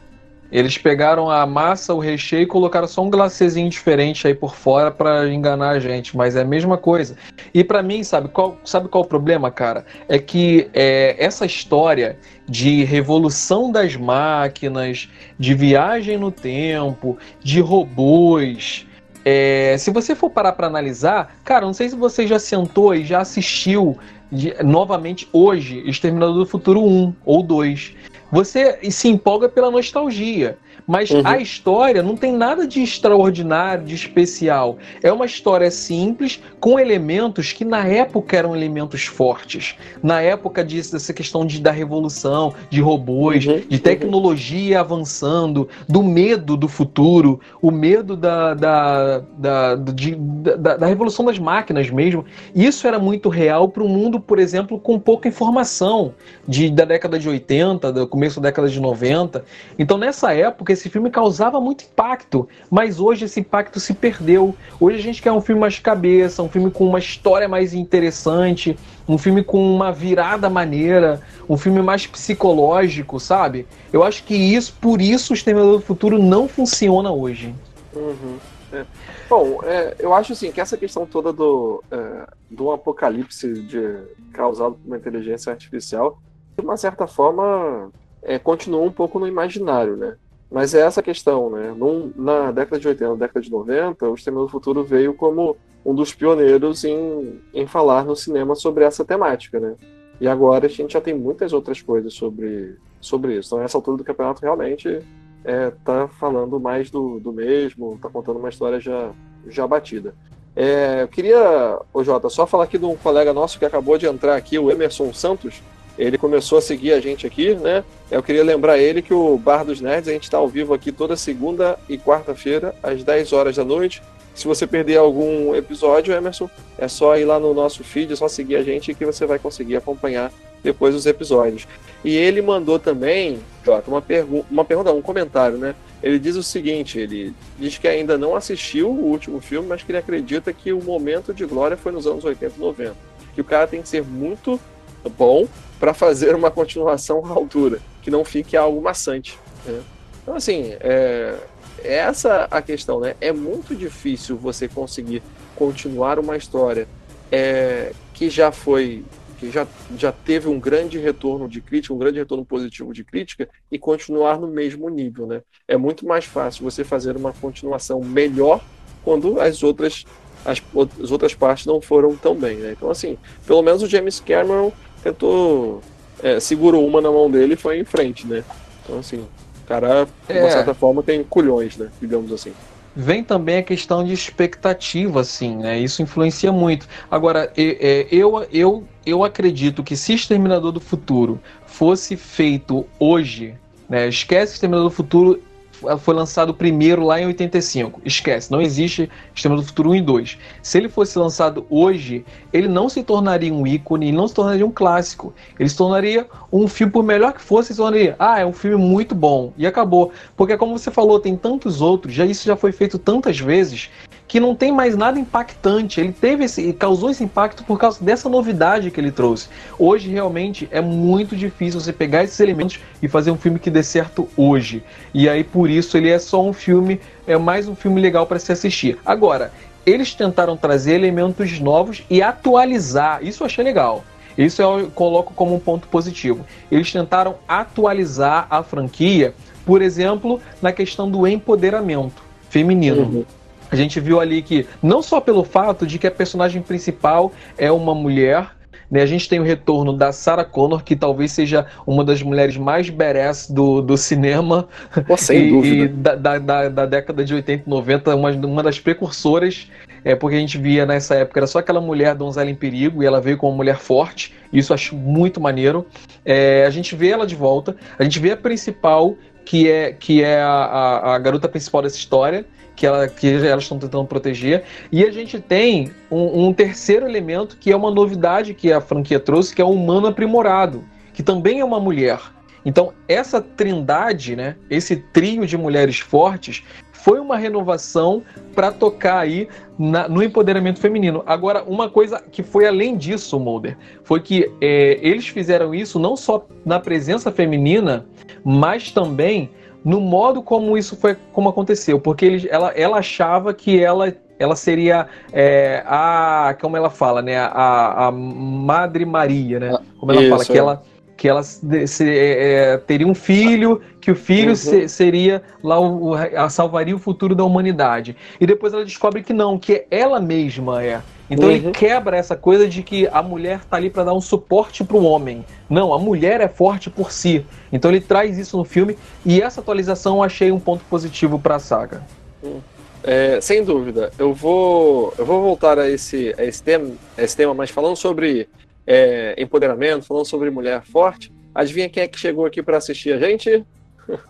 eles pegaram a massa, o recheio e colocaram só um glacezinho diferente aí por fora para enganar a gente, mas é a mesma coisa. E para mim, sabe qual, sabe qual o problema, cara? É que é, essa história de revolução das máquinas, de viagem no tempo, de robôs, é, se você for parar para analisar, cara, não sei se você já sentou e já assistiu de, novamente hoje Exterminador do Futuro 1 ou 2 você se empolga pela nostalgia. Mas uhum. a história não tem nada de extraordinário, de especial. É uma história simples, com elementos que na época eram elementos fortes. Na época disso, dessa questão de, da revolução, de robôs, uhum. de tecnologia uhum. avançando, do medo do futuro, o medo da, da, da, de, da, da revolução das máquinas mesmo. Isso era muito real para um mundo, por exemplo, com pouca informação de, da década de 80, do começo da década de 90. Então, nessa época, esse filme causava muito impacto, mas hoje esse impacto se perdeu. Hoje a gente quer um filme mais cabeça, um filme com uma história mais interessante, um filme com uma virada maneira, um filme mais psicológico, sabe? Eu acho que isso, por isso, o Exterminador do Futuro não funciona hoje. Uhum. É. Bom, é, eu acho assim que essa questão toda do, é, do apocalipse de, causado por uma inteligência artificial, de uma certa forma, é, continuou um pouco no imaginário, né? Mas é essa questão, né? Num, na década de 80, na década de 90, o Exterminador do Futuro veio como um dos pioneiros em, em falar no cinema sobre essa temática, né? E agora a gente já tem muitas outras coisas sobre, sobre isso. Então, essa altura do campeonato realmente é, tá falando mais do, do mesmo, tá contando uma história já, já batida. É, eu queria, ô Jota, só falar aqui de um colega nosso que acabou de entrar aqui, o Emerson Santos, ele começou a seguir a gente aqui, né? Eu queria lembrar ele que o Bar dos Nerds, a gente está ao vivo aqui toda segunda e quarta-feira, às 10 horas da noite. Se você perder algum episódio, Emerson, é só ir lá no nosso feed, é só seguir a gente que você vai conseguir acompanhar depois os episódios. E ele mandou também, Jota, uma, pergu uma pergunta, um comentário, né? Ele diz o seguinte: ele diz que ainda não assistiu o último filme, mas que ele acredita que o momento de glória foi nos anos 80 e 90. Que o cara tem que ser muito bom para fazer uma continuação à altura, que não fique algo maçante. Né? Então, assim, é, é essa a questão, né? É muito difícil você conseguir continuar uma história é, que já foi, que já, já teve um grande retorno de crítica, um grande retorno positivo de crítica, e continuar no mesmo nível, né? É muito mais fácil você fazer uma continuação melhor quando as outras as, as outras partes não foram tão bem, né? Então, assim, pelo menos o James Cameron tentou. É, segurou uma na mão dele e foi em frente, né? Então, assim, o cara, de uma é. certa forma, tem culhões, né? Digamos assim. Vem também a questão de expectativa, assim, né? Isso influencia muito. Agora, eu, eu, eu acredito que se Exterminador do Futuro fosse feito hoje, né? Esquece Exterminador do Futuro foi lançado primeiro lá em 85. Esquece, não existe Sistema do Futuro 1 e 2. Se ele fosse lançado hoje, ele não se tornaria um ícone, não se tornaria um clássico. Ele se tornaria um filme, por melhor que fosse, se tornaria, ah, é um filme muito bom. E acabou. Porque como você falou, tem tantos outros, já isso já foi feito tantas vezes, que não tem mais nada impactante. Ele teve esse, causou esse impacto por causa dessa novidade que ele trouxe. Hoje realmente é muito difícil você pegar esses elementos e fazer um filme que dê certo hoje. E aí por isso ele é só um filme, é mais um filme legal para se assistir. Agora, eles tentaram trazer elementos novos e atualizar. Isso eu achei legal. Isso eu coloco como um ponto positivo. Eles tentaram atualizar a franquia, por exemplo, na questão do empoderamento feminino. Uhum. A gente viu ali que, não só pelo fato de que a personagem principal é uma mulher, Né? A gente tem o retorno da Sarah Connor, que talvez seja uma das mulheres mais badass do, do cinema. Pô, sem e, dúvida. E da, da, da, da, década de 80 e 90, uma, uma das precursoras, é, porque a gente via nessa época, era só aquela mulher donzela em perigo, e ela veio como uma mulher forte, isso eu acho muito maneiro. É, a gente vê ela de volta, a gente vê a principal, que é, que é a, a, a garota principal dessa história, que, ela, que elas estão tentando proteger. E a gente tem um, um, terceiro elemento que é uma novidade que a franquia trouxe, que é o humano aprimorado, que também é uma mulher. Então, essa trindade, né, esse trio de mulheres fortes, foi uma renovação para tocar aí na, no empoderamento feminino. Agora, uma coisa que foi além disso, Mulder, foi que é, eles fizeram isso não só na presença feminina, mas também no modo como isso foi como aconteceu, porque ele, ela, ela achava que ela ela seria é, a como ela fala, né, a, a Madre Maria, né? Como ela isso, fala que é. ela que ela se, é, teria um filho, que o filho uhum. se, seria lá o, a, salvaria o futuro da humanidade. E depois ela descobre que não, que ela mesma é. Então uhum. ele quebra essa coisa de que a mulher está ali para dar um suporte para o homem. Não, a mulher é forte por si. Então ele traz isso no filme e essa atualização eu achei um ponto positivo para a saga. É, sem dúvida. Eu vou, eu vou voltar a esse, a esse, tema, a esse tema, mas falando sobre é, empoderamento, falando sobre mulher forte. Adivinha quem é que chegou aqui para assistir a gente?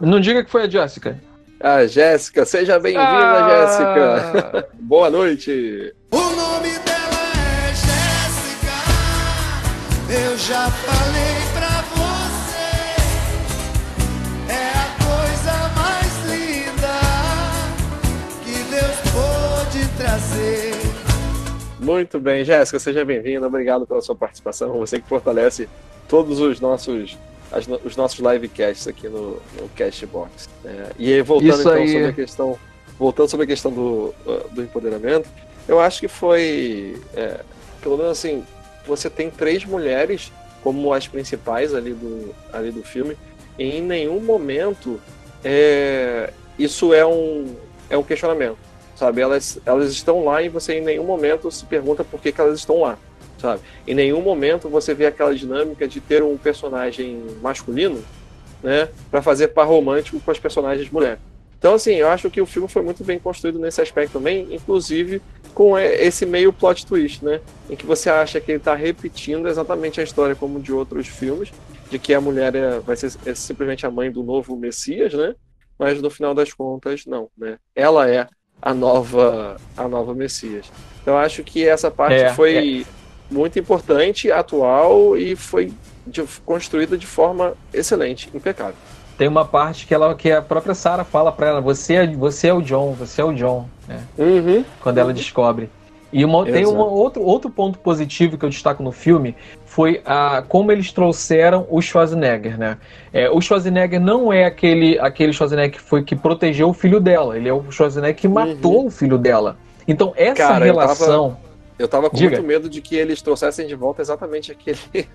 Não diga que foi a Jéssica. A Jéssica, seja bem-vinda, ah! Jéssica. Boa noite. O nome dela é Jéssica. Eu já falei pra você. É a coisa mais linda que Deus pôde trazer. Muito bem, Jéssica, seja bem-vinda. Obrigado pela sua participação. Você que fortalece todos os nossos as, os nossos livecasts aqui no, no Castbox. É, e aí, voltando Isso então aí. sobre a questão, voltando sobre a questão do, uh, do empoderamento, eu acho que foi, é, pelo menos assim, você tem três mulheres como as principais ali do, ali do filme, e em nenhum momento é, isso é um, é um questionamento sabe? Elas, elas estão lá e você em nenhum momento se pergunta por que, que elas estão lá, sabe? Em nenhum momento você vê aquela dinâmica de ter um personagem masculino, né, para fazer par romântico com as personagens mulheres. Então, assim, eu acho que o filme foi muito bem construído nesse aspecto também, inclusive com esse meio plot twist, né? Em que você acha que ele está repetindo exatamente a história como de outros filmes, de que a mulher é, vai ser é simplesmente a mãe do novo Messias, né? Mas no final das contas, não, né? Ela é a nova a nova Messias. Então acho que essa parte é, foi é. muito importante, atual e foi de, construída de forma excelente, impecável. Tem uma parte que ela que a própria Sarah fala para ela, você é, você é o John, você é o John, né? Uhum, Quando ela descobre. E uma, tem um outro, outro ponto positivo que eu destaco no filme foi a, como eles trouxeram o Schwarzenegger, né? É, o Schwarzenegger não é aquele, aquele Schwarzenegger que foi que protegeu o filho dela, ele é o Schwarzenegger que matou uhum. o filho dela. Então essa Cara, relação... Eu tava, eu tava com Diga. muito medo de que eles trouxessem de volta exatamente aquele, *laughs*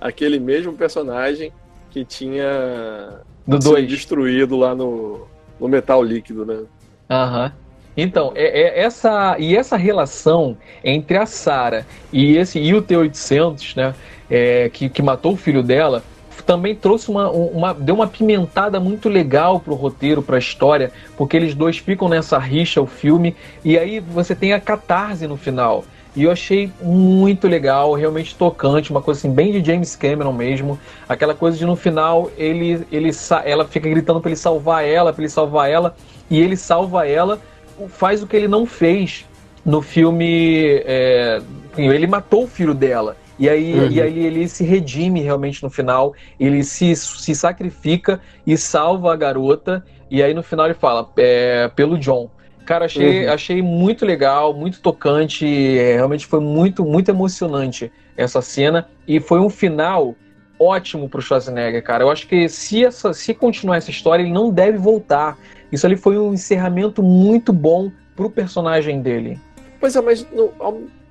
aquele mesmo personagem que tinha Do sido dois. destruído lá no, no metal líquido, né? Aham. Uhum. Então, é, é, essa e essa relação entre a Sara e esse e o T800, né, é, que, que matou o filho dela, também trouxe uma, uma deu uma pimentada muito legal pro roteiro, pra história, porque eles dois ficam nessa rixa o filme e aí você tem a catarse no final. E eu achei muito legal, realmente tocante, uma coisa assim, bem de James Cameron mesmo. Aquela coisa de no final ele, ele ela fica gritando para ele salvar ela, para ele salvar ela, e ele salva ela faz o que ele não fez no filme. É, ele matou o filho dela. E aí, uhum. e aí ele se redime realmente no final, ele se, se sacrifica e salva a garota, e aí no final ele fala, é, pelo John. Cara, achei, uhum. achei muito legal, muito tocante, é, realmente foi muito, muito emocionante essa cena, e foi um final ótimo pro Schwarzenegger, cara. Eu acho que se, essa, se continuar essa história, ele não deve voltar. Isso ali foi um encerramento muito bom pro personagem dele. Pois é, mas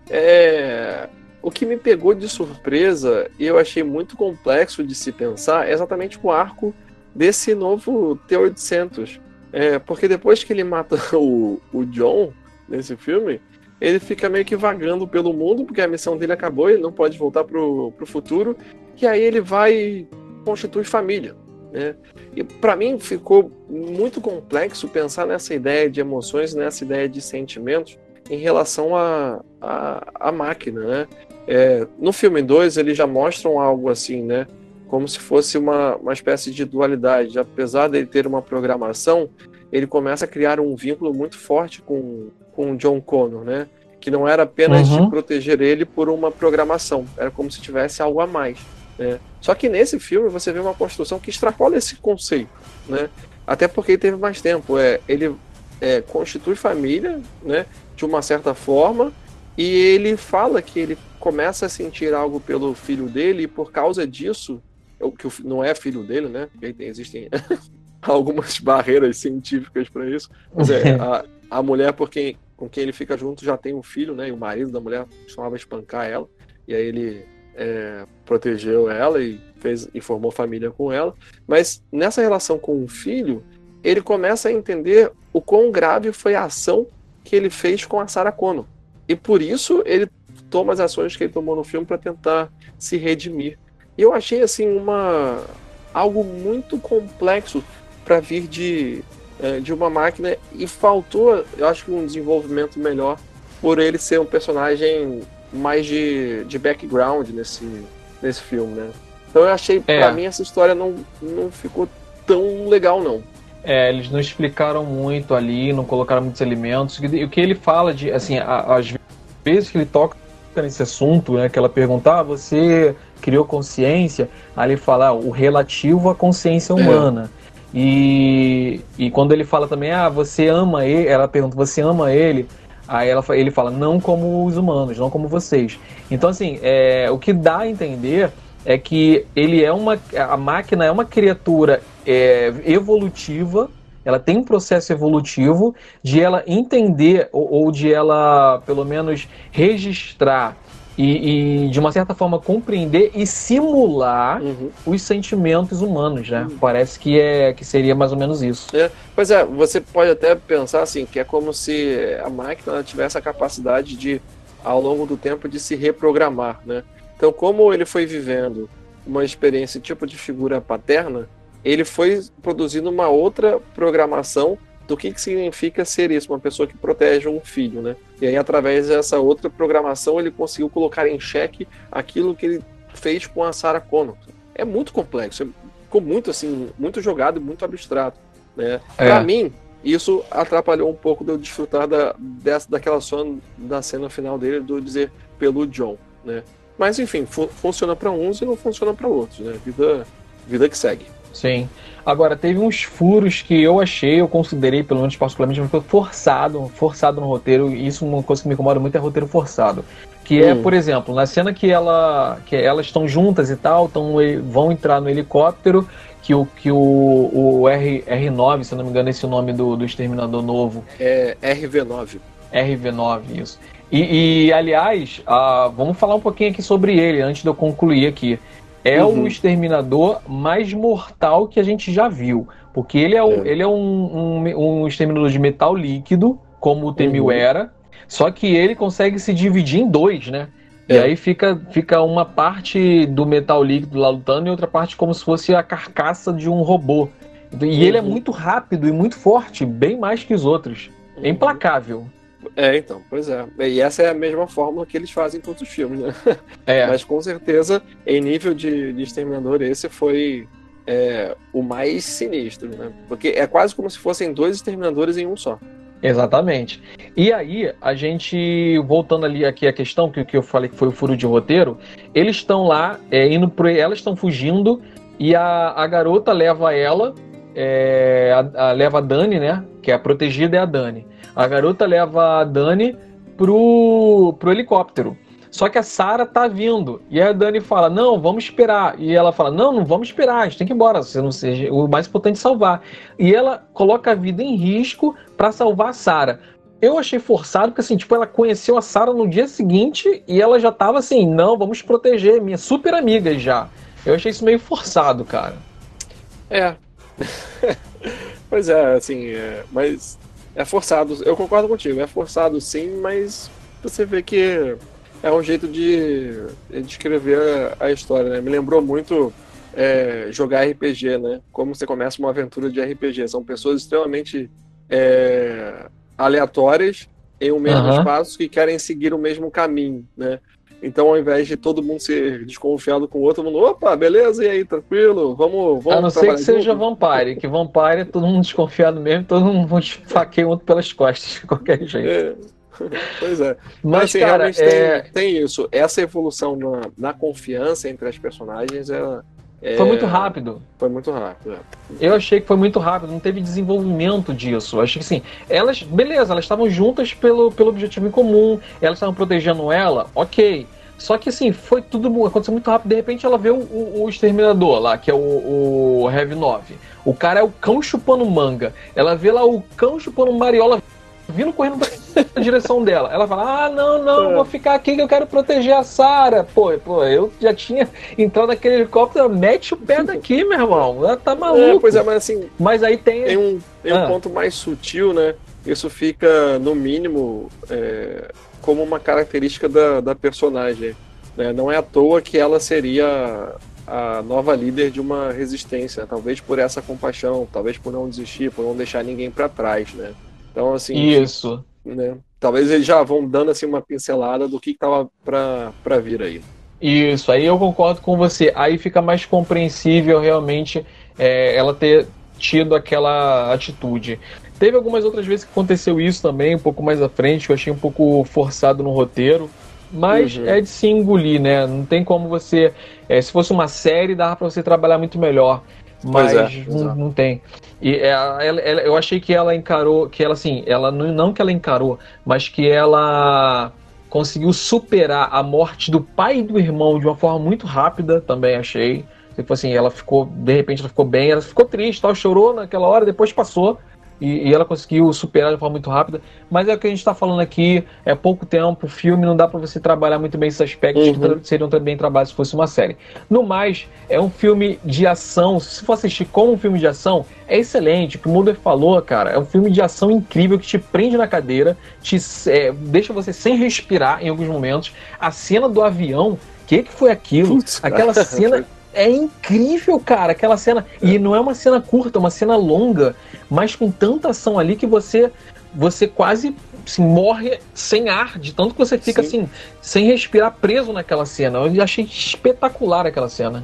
é, o que me pegou de surpresa e eu achei muito complexo de se pensar é exatamente o arco desse novo T-800. É, porque depois que ele mata *laughs* o, o John nesse filme, ele fica meio que vagando pelo mundo, porque a missão dele acabou, ele não pode voltar pro, pro futuro, e aí ele vai constituir família. Né? E para mim ficou muito complexo pensar nessa ideia de emoções, nessa ideia de sentimentos em relação à a, a, a, máquina. Né? É, no filme 2 eles já mostram algo assim, né? Como se fosse uma, uma espécie de dualidade. Apesar dele ter uma programação, ele começa a criar um vínculo muito forte com, com John Connor, né? Que não era apenas uhum. de proteger ele por uma programação, era como se tivesse algo a mais. Né? Só que nesse filme você vê uma construção que extrapola esse conceito, né? Até porque ele teve mais tempo. É, ele é, constitui família, né? De uma certa forma, e ele fala que ele começa a sentir algo pelo filho dele e por causa disso, que não é filho dele, né? Existem *laughs* algumas barreiras científicas para isso. Mas é, *laughs* a, a mulher por quem, com quem ele fica junto já tem um filho, né? E o marido da mulher costumava espancar ela. E aí ele é, protegeu ela e fez e formou família com ela. Mas nessa relação com o filho, ele começa a entender o quão grave foi a ação que ele fez com a Sarah Connor. E por isso ele toma as ações que ele tomou no filme para tentar se redimir. Eu achei assim uma algo muito complexo para vir de, é, de uma máquina e faltou, eu acho que um desenvolvimento melhor por ele ser um personagem mais de, de background nesse, nesse filme, né? Então eu achei, é. pra mim, essa história não, não ficou tão legal, não. É, eles não explicaram muito ali, não colocaram muitos elementos. E o que ele fala de, assim, às vezes que ele toca nesse assunto, né, que ela pergunta, ah, você criou consciência, aí ele fala ah, o relativo à consciência humana. É. E, e quando ele fala também, ah, você ama ele, ela pergunta, você ama ele? Aí ela, ele fala, não como os humanos, não como vocês. Então, assim, é, o que dá a entender é que ele é uma. A máquina é uma criatura é, evolutiva, ela tem um processo evolutivo de ela entender, ou, ou de ela, pelo menos, registrar e, e, de uma certa forma compreender e simular uhum. os sentimentos humanos, né? Uhum. Parece que é que seria mais ou menos isso. É, pois é, você pode até pensar assim que é como se a máquina tivesse a capacidade de, ao longo do tempo, de se reprogramar, né? Então, como ele foi vivendo uma experiência tipo de figura paterna, ele foi produzindo uma outra programação do que, que significa ser isso, uma pessoa que protege um filho, né? E aí, através dessa outra programação, ele conseguiu colocar em xeque aquilo que ele fez com a Sarah Connor. É muito complexo, ficou muito assim, muito jogado e muito abstrato, né? É. Para mim, isso atrapalhou um pouco de eu desfrutar da, dessa, daquela som da cena final dele, do dizer pelo John, né? Mas enfim, fu funciona para uns e não funciona para outros, né? Vida, vida que segue. Sim. Agora, teve uns furos que eu achei, eu considerei, pelo menos particularmente, foi forçado, forçado no roteiro, e isso é uma coisa que me incomoda muito é roteiro forçado. Que é, hum. é, por exemplo, na cena que ela que elas estão juntas e tal, tão, vão entrar no helicóptero, que o, que o, o R, R9, se não me engano, esse é o nome do, do exterminador novo. É RV9. RV9, isso. E, e aliás, uh, vamos falar um pouquinho aqui sobre ele antes de eu concluir aqui é uhum. o exterminador mais mortal que a gente já viu. Porque ele é, um, é. Ele é um, um, um, exterminador de metal líquido, como o Temil uhum. era, só que ele consegue se dividir em dois, né? É. E aí fica, fica uma parte do metal líquido lá lutando e outra parte como se fosse a carcaça de um robô. E uhum. ele é uhum. muito rápido e muito forte, bem mais que os outros. É uhum. implacável. É, então, pois é. E essa é a mesma fórmula que eles fazem em todos os filmes, né? *laughs* É. Mas com certeza, em nível de, de Exterminador, esse foi é, o mais sinistro, né? Porque é quase como se fossem dois Exterminadores em um só. Exatamente. E aí, a gente, voltando ali aqui a questão que, que eu falei que foi o furo de roteiro, eles estão lá, é, indo pro, elas estão fugindo, e a, a garota leva ela, é, a, a, leva a Dani, né? Que é a protegida é a Dani. A garota leva a Dani pro, pro helicóptero. Só que a Sara tá vindo. E a Dani fala: Não, vamos esperar. E ela fala: Não, não vamos esperar, a gente tem que ir embora. Se não seja o mais importante é salvar. E ela coloca a vida em risco para salvar a Sara. Eu achei forçado, porque assim, tipo, ela conheceu a Sara no dia seguinte e ela já tava assim: Não, vamos proteger, minha super amiga já. Eu achei isso meio forçado, cara. É. *laughs* pois é, assim, é, mas é forçado. Eu concordo contigo, é forçado sim, mas você vê que é um jeito de, de escrever a, a história, né? Me lembrou muito é, jogar RPG, né? Como você começa uma aventura de RPG. São pessoas extremamente é, aleatórias em um mesmo Aham. espaço que querem seguir o mesmo caminho, né? Então, ao invés de todo mundo ser desconfiado com o outro, mundo, opa, beleza, e aí, tranquilo, vamos, vamos A não ser que trabalhar seja junto?" Vampire, que Vampire é todo mundo desconfiado mesmo, todo mundo faqueia um outro pelas costas, de qualquer *laughs* jeito. É. Pois é. Mas, assim, cara, realmente é, tem, tem isso. Essa evolução na, na confiança entre as personagens ela, é, foi muito rápido. Foi muito rápido. é. Eu achei que foi muito rápido, não teve desenvolvimento disso. Eu achei que assim, elas, beleza, elas estavam juntas pelo, pelo objetivo em comum, elas estavam protegendo ela, ok. Só que assim, foi tudo aconteceu muito rápido. De repente ela vê o, o, o exterminador lá, que é o, o Heavy 9. O cara é o cão chupando manga. Ela vê lá o cão chupando mariola vindo correndo na direção dela. Ela fala: Ah, não, não, É. vou ficar aqui que eu quero proteger a Sarah. Pô, pô, eu já tinha entrado naquele helicóptero, mete o pé daqui, meu irmão. Ela tá maluco. É, pois é, mas assim, Mas aí tem. tem um, tem um Ah. ponto mais sutil, né? Isso fica, no mínimo, é, como uma característica da, da personagem. Né? Não é à toa que ela seria a nova líder de uma resistência, talvez por essa compaixão, talvez por não desistir, por não deixar ninguém para trás, né? Então, assim, Isso. né? Talvez eles já vão dando assim uma pincelada do que estava para vir aí. Isso, aí eu concordo com você. Aí fica mais compreensível realmente é, ela ter tido aquela atitude. Teve algumas outras vezes que aconteceu isso também, um pouco mais à frente, que eu achei um pouco forçado no roteiro. Mas Uhum. é de se engolir, né? Não tem como você. é, se fosse uma série, dava pra você trabalhar muito melhor. Mas Pois é, não, não tem. E é, ela- ela- eu achei que ela encarou, que ela assim, ela não, não que ela encarou, mas que ela conseguiu superar a morte do pai e do irmão de uma forma muito rápida, também achei. Tipo assim, ela ficou, de repente ela ficou bem, ela ficou triste, tal, chorou naquela hora, depois passou. E, e ela conseguiu superar de forma muito rápida. Mas é o que a gente está falando aqui, é pouco tempo, filme, não dá para você trabalhar muito bem esses aspectos que Uhum. tra- seriam também trabalhados se fosse uma série. No mais, é um filme de ação. Se for assistir como um filme de ação, é excelente. O que o Mulder falou, cara, é um filme de ação incrível que te prende na cadeira, te é, deixa você sem respirar em alguns momentos. A cena do avião, o que, que foi aquilo? Putz, Aquela cara. *laughs* cena é incrível, cara. Aquela cena. E não é uma cena curta, é uma cena longa, mas com tanta ação ali que você você quase assim, morre sem ar, de tanto que você fica Sim. assim, sem respirar preso naquela cena. Eu achei espetacular aquela cena.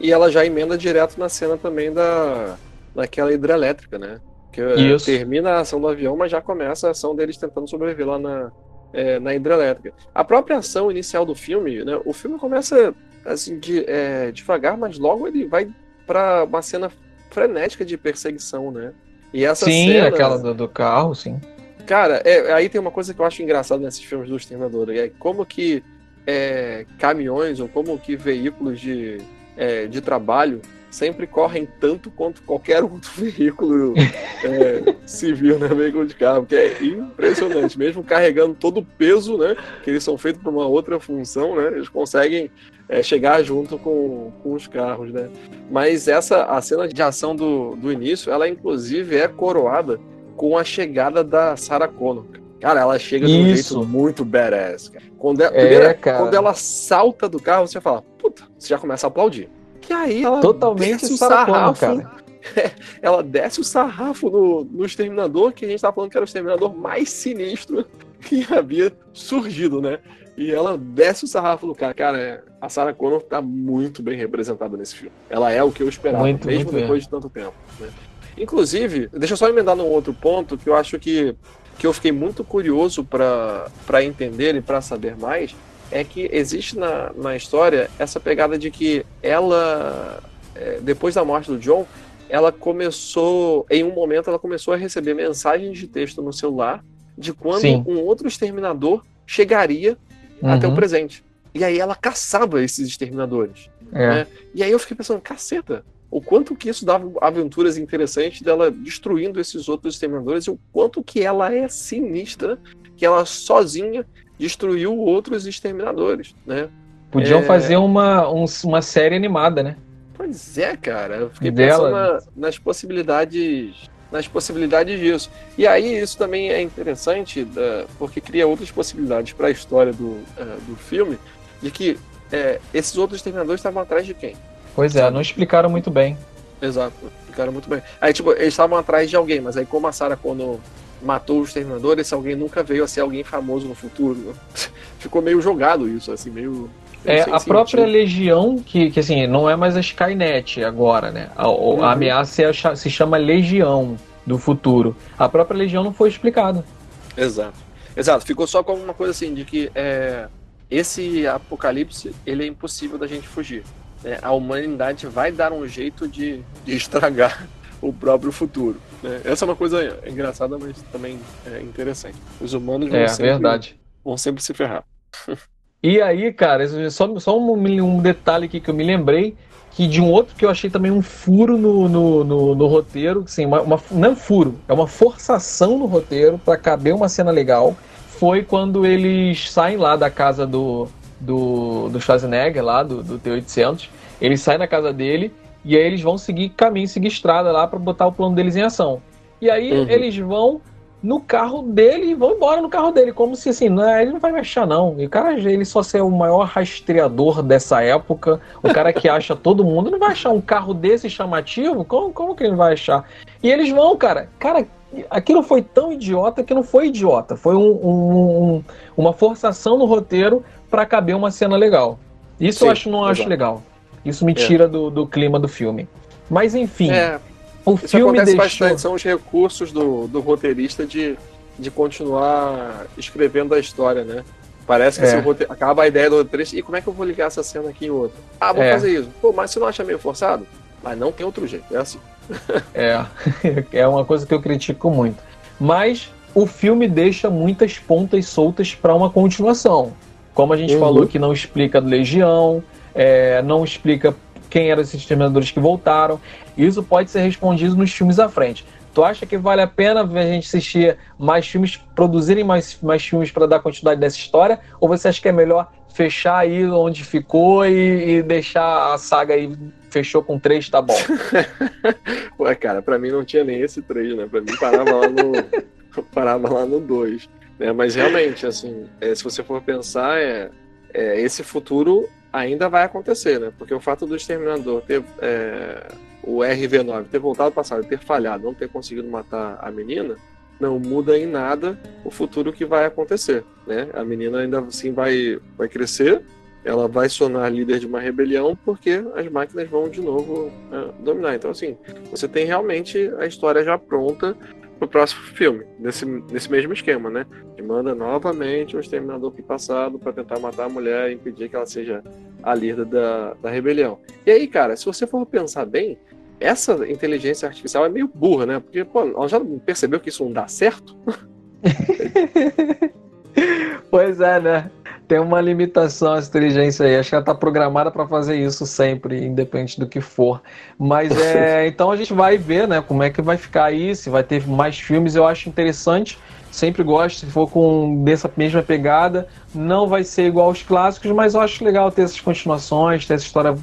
E ela já emenda direto na cena também da daquela hidrelétrica, né? Que é, Isso. termina a ação do avião, mas já começa a ação deles tentando sobreviver lá na, é, na hidrelétrica. A própria ação inicial do filme, né? O filme começa assim de, é, devagar, mas logo ele vai para uma cena frenética de perseguição, né? E essa sim, cena, aquela do, do carro, sim. Cara, é, aí tem uma coisa que eu acho engraçada nesses filmes do Exterminador, é como que é, caminhões ou como que veículos de, é, de trabalho sempre correm tanto quanto qualquer outro *laughs* veículo é, civil, né? Veículo de carro, que é impressionante. Mesmo carregando todo o peso, né? Que eles são feitos para uma outra função, né? Eles conseguem é, chegar junto com, com os carros, né? Mas essa, a cena de ação do, do início, ela inclusive é coroada com a chegada da Sarah Connor. Cara, ela chega de um Isso. jeito muito badass, cara. Quando ela, É, primeiro, cara. quando ela salta do carro, você fala, puta, você já começa a aplaudir. Que aí ela Totalmente desce o sarrafo, cara. *laughs* ela desce o sarrafo no, no Exterminador, que a gente tá falando que era o Exterminador mais sinistro *laughs* que havia surgido, né? E ela desce o sarrafo do cara. Cara, a Sarah Connor tá muito bem representada nesse filme. Ela é o que eu esperava, Muito, mesmo muito depois de tanto tempo. né? Inclusive, deixa eu só emendar num outro ponto que eu acho que, que eu fiquei muito curioso para entender e para saber mais. É que existe na, na história essa pegada de que ela, é, depois da morte do John, ela começou, em um momento, ela começou a receber mensagens de texto no celular de quando Sim. um outro exterminador chegaria até o Uhum. presente. E aí ela caçava esses exterminadores. É. né? E aí eu fiquei pensando, caceta, o quanto que isso dava aventuras interessantes dela destruindo esses outros exterminadores e o quanto que ela é sinistra, que ela sozinha destruiu outros exterminadores, né? Podiam É. fazer uma, um- uma série animada, né? Pois é, cara. Eu fiquei Dela. pensando na- nas possibilidades nas possibilidades disso. E aí isso também é interessante, porque cria outras possibilidades para a história do, uh, do filme, de que uh, esses outros exterminadores estavam atrás de quem? Pois é, não explicaram muito bem. Exato, explicaram muito bem. Aí, tipo, eles estavam atrás de alguém, mas aí como a Sarah quando matou o exterminador, esse alguém nunca veio a ser alguém famoso no futuro. *laughs* Ficou meio jogado isso, assim, meio é, a própria Legião, que, que assim, não é mais a Skynet agora, né? A, uhum. a ameaça é se chama Legião do futuro. A própria Legião não foi explicada. Exato. Exato. Ficou só como uma coisa assim, de que é, esse apocalipse, ele é impossível da gente fugir. É, a humanidade vai dar um jeito de, de estragar *laughs* o próprio futuro. Né? Essa é uma coisa engraçada, mas também é interessante. Os humanos vão, é, sempre, verdade. vão sempre se ferrar. E aí, cara, só, só um, um, detalhe aqui que eu me lembrei, que de um outro que eu achei também um furo no, no, no, no roteiro, assim, uma, uma, não é um furo, é uma forçação no roteiro para caber uma cena legal, foi quando eles saem lá da casa do, do, do Schwarzenegger, lá do, do T-800, eles saem da casa dele e aí eles vão seguir caminho, seguir estrada lá para botar o plano deles em ação. E aí uhum. eles vão no carro dele e vão embora no carro dele, como se assim, não, ele não vai me achar não. E o cara, ele só ser o maior rastreador dessa época, o cara que acha *laughs* todo mundo, não vai achar um carro desse chamativo? Como, como que ele vai achar? E eles vão, cara. Cara, aquilo foi tão idiota que não foi idiota. Foi um, um, um, uma forçação no roteiro para caber uma cena legal. Isso Sim, eu acho, não acho legal. Isso me é. tira do, do clima do filme. Mas enfim. É. O Isso filme acontece deixou... bastante, são os recursos do, do roteirista de, de continuar escrevendo a história, né? Parece que é. roteiro, acaba a ideia do roteirista, e como é que eu vou ligar essa cena aqui em outra? Ah, vou é. fazer isso. Pô, mas você não acha meio forçado? Mas não tem outro jeito, é assim. *laughs* é, *laughs* é uma coisa que eu critico muito. Mas o filme deixa muitas pontas soltas para uma continuação. Como a gente uhum. falou que não explica Legião, é, não explica quem eram esses exterminadores que voltaram. Isso pode ser respondido nos filmes à frente. Tu acha que vale a pena a gente assistir mais filmes, produzirem mais, mais filmes para dar continuidade dessa história? Ou você acha que é melhor fechar aí onde ficou e, e deixar a saga aí fechou com três, tá bom? *laughs* Ué, cara, pra mim não tinha nem esse três, né? Pra mim parava lá no, *laughs* parava lá no dois. Né? Mas realmente, assim, é, se você for pensar, é, é, esse futuro ainda vai acontecer, né? Porque o fato do Exterminador ter é, o RV9 ter voltado ao passado, ter falhado, não ter conseguido matar a menina, não muda em nada o futuro que vai acontecer, né? A menina ainda assim vai, vai crescer, ela vai sonar líder de uma rebelião porque as máquinas vão de novo é, dominar. Então, assim, você tem realmente a história já pronta pro próximo filme, nesse, nesse mesmo esquema, né? Que manda novamente um exterminador pro passado para tentar matar a mulher e impedir que ela seja a líder da, da rebelião. E aí, cara, se você for pensar bem, essa inteligência artificial é meio burra, né? Porque, pô, ela já percebeu que isso não dá certo? *laughs* pois é, né? Tem uma limitação essa inteligência aí. Acho que ela está programada para fazer isso sempre, independente do que for. Mas *laughs* é, então a gente vai ver, né, como é que vai ficar aí, se vai ter mais filmes. Eu acho interessante. Sempre gosto, se for com dessa mesma pegada, não vai ser igual aos clássicos, mas eu acho legal ter essas continuações, ter essa história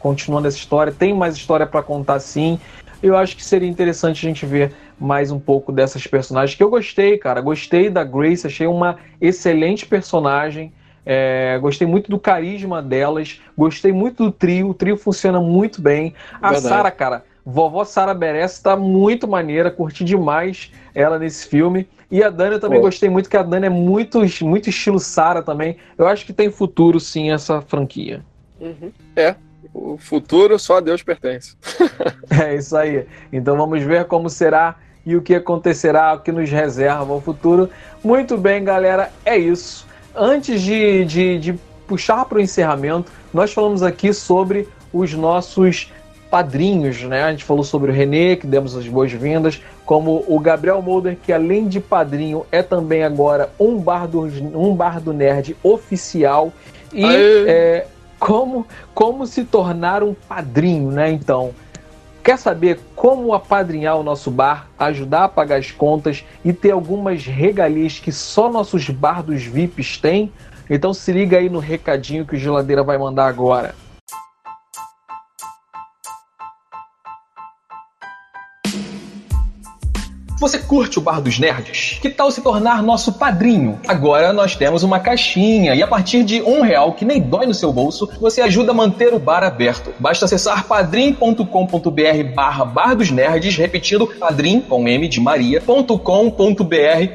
continuando essa história. Tem mais história para contar sim. Eu acho que seria interessante a gente ver mais um pouco dessas personagens que eu gostei, cara. Gostei da Grace, achei uma excelente personagem. É, gostei muito do carisma delas, gostei muito do trio, o trio funciona muito bem. A Sara, cara, vovó Sara Beres tá muito maneira, curti demais ela nesse filme. E a Dani eu também Pô. gostei muito, que a Dani é muito, muito estilo Sara também. Eu acho que tem futuro sim essa franquia. Uhum. É, o futuro só a Deus pertence. *laughs* é isso aí. Então vamos ver como será e o que acontecerá, o que nos reserva o futuro. Muito bem, galera, é isso. Antes de, de, de puxar para o encerramento, nós falamos aqui sobre os nossos padrinhos, né? A gente falou sobre o Renê, que demos as boas-vindas, como o Gabriel Molder, que além de padrinho é também agora um bar do, um bar do nerd oficial. E é, como, como se tornar um padrinho, né? Então, Quer saber como apadrinhar o nosso bar, ajudar a pagar as contas e ter algumas regalias que só nossos bardos VIPs têm? Então se liga aí no recadinho que o Geladeira vai mandar agora. Você curte o Bar dos Nerds? Que tal se tornar nosso padrinho? Agora nós temos uma caixinha e a partir de um real, que nem dói no seu bolso, você ajuda a manter o bar aberto. Basta acessar padrim.com.br barra Bar dos Nerds, repetindo padrim com M de Maria.com.br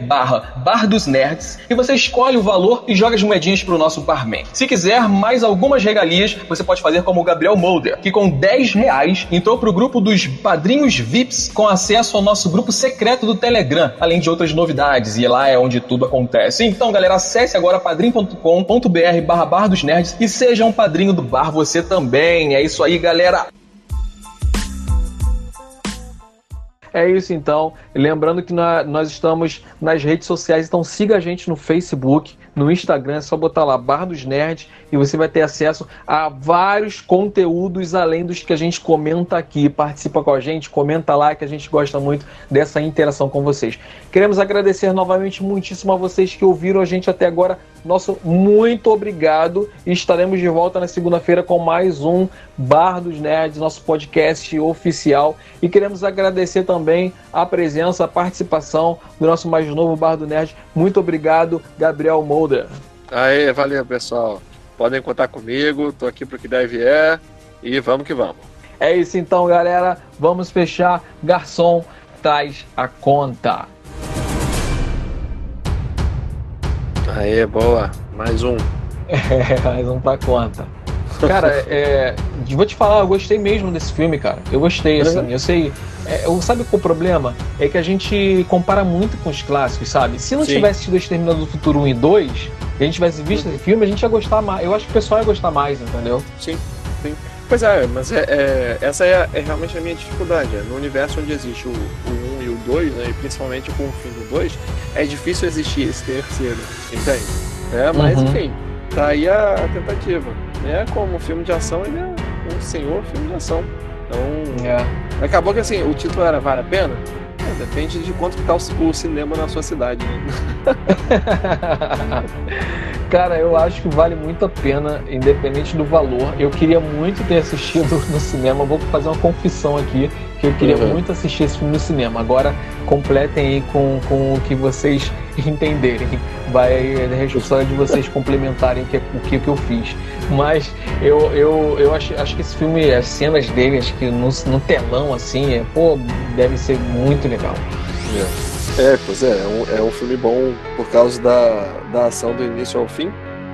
barra Bar dos Nerds e você escolhe o valor e joga as moedinhas pro nosso barman. Se quiser mais algumas regalias, você pode fazer como o Gabriel Molder, que com 10 reais entrou pro grupo dos padrinhos VIPs com acesso ao nosso grupo secreto do Telegram, além de outras novidades, e lá é onde tudo acontece. Então, galera, acesse agora padrim.com.br barra Bar dos Nerds e seja um padrinho do bar você também. É isso aí, galera. É isso então. Lembrando que nós estamos nas redes sociais, então siga a gente no Facebook, no Instagram, é só botar lá Bar dos Nerds e você vai ter acesso a vários conteúdos além dos que a gente comenta aqui. Participa com a gente, comenta lá que a gente gosta muito dessa interação com vocês. Queremos agradecer novamente muitíssimo a vocês que ouviram a gente até agora. Nosso muito obrigado e estaremos de volta na segunda-feira com mais um Bar dos Nerds, nosso podcast oficial. E queremos agradecer também a presença, a participação do nosso mais novo Bar do Nerd. Muito obrigado, Gabriel Molder. Aê, valeu, pessoal. Podem contar comigo, tô aqui pro que der e vier. E vamos que vamos. É isso então, galera. Vamos fechar. Garçom, traz a conta. Aê, boa. Mais um. *laughs* É, mais um pra conta. Cara, é, vou te falar, eu gostei mesmo desse filme, cara. Eu gostei, assim, eu sei. É, eu- sabe qual é o problema? É que a gente compara muito com os clássicos, sabe? Se não Sim. tivesse tido Exterminador do Futuro 1 e 2, e a gente tivesse visto esse filme, a gente ia gostar mais. Eu acho que o pessoal ia gostar mais, entendeu? Sim, sim. Pois é, mas é, é- essa é, é realmente a minha dificuldade. é, No universo onde existe o, o 1 e o 2, né, e principalmente com o fim do 2, é difícil existir esse terceiro, entende? É, mas Uhum. enfim, tá aí a, a tentativa. É como um filme de ação, ele é um senhor filme de ação. Então, É. acabou que assim, o título era Vale a Pena? É, depende de quanto que tá o, o cinema na sua cidade, né? *laughs* Cara, eu acho que vale muito a pena, independente do valor. Eu queria muito ter assistido *laughs* no cinema. Vou fazer uma confissão aqui, que eu queria Uhum. muito assistir esse filme no cinema. Agora, completem aí com, com o que vocês *laughs* entenderem. Vai é responsabilidade de vocês *laughs* complementarem o que, o que, que eu fiz. Mas eu, eu, eu acho, acho que esse filme, as cenas dele, acho que no, no telão, assim, é, pô, deve ser muito legal. É, pois é, é um, é um filme bom por causa da, da ação do início ao fim.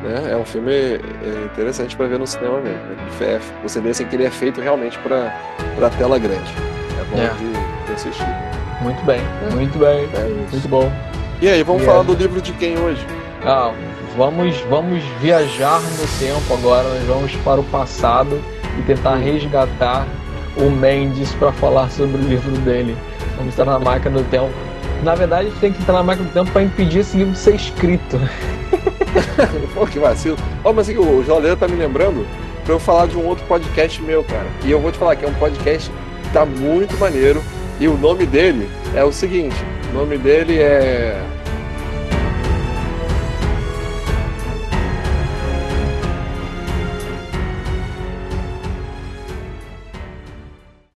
Né? É um filme é, interessante para ver no cinema mesmo. né? É, você vê assim, que ele é feito realmente para tela grande. É bom É. De, de assistir. Muito bem, muito bem, É muito bom. E aí, vamos E falar aí? do livro de quem hoje? Ah, vamos, vamos viajar no tempo agora, nós vamos para o passado e tentar resgatar o Mendes para falar sobre o livro dele. Vamos estar na máquina do tempo. Na verdade, tem que entrar na máquina do tempo para impedir esse livro de ser escrito. *laughs* Pô, que vacilo. Ó, mas aqui, o Joleiro tá me lembrando pra eu falar de um outro podcast meu, cara. E eu vou te falar que é um podcast que tá muito maneiro. E o nome dele é o seguinte: o nome dele é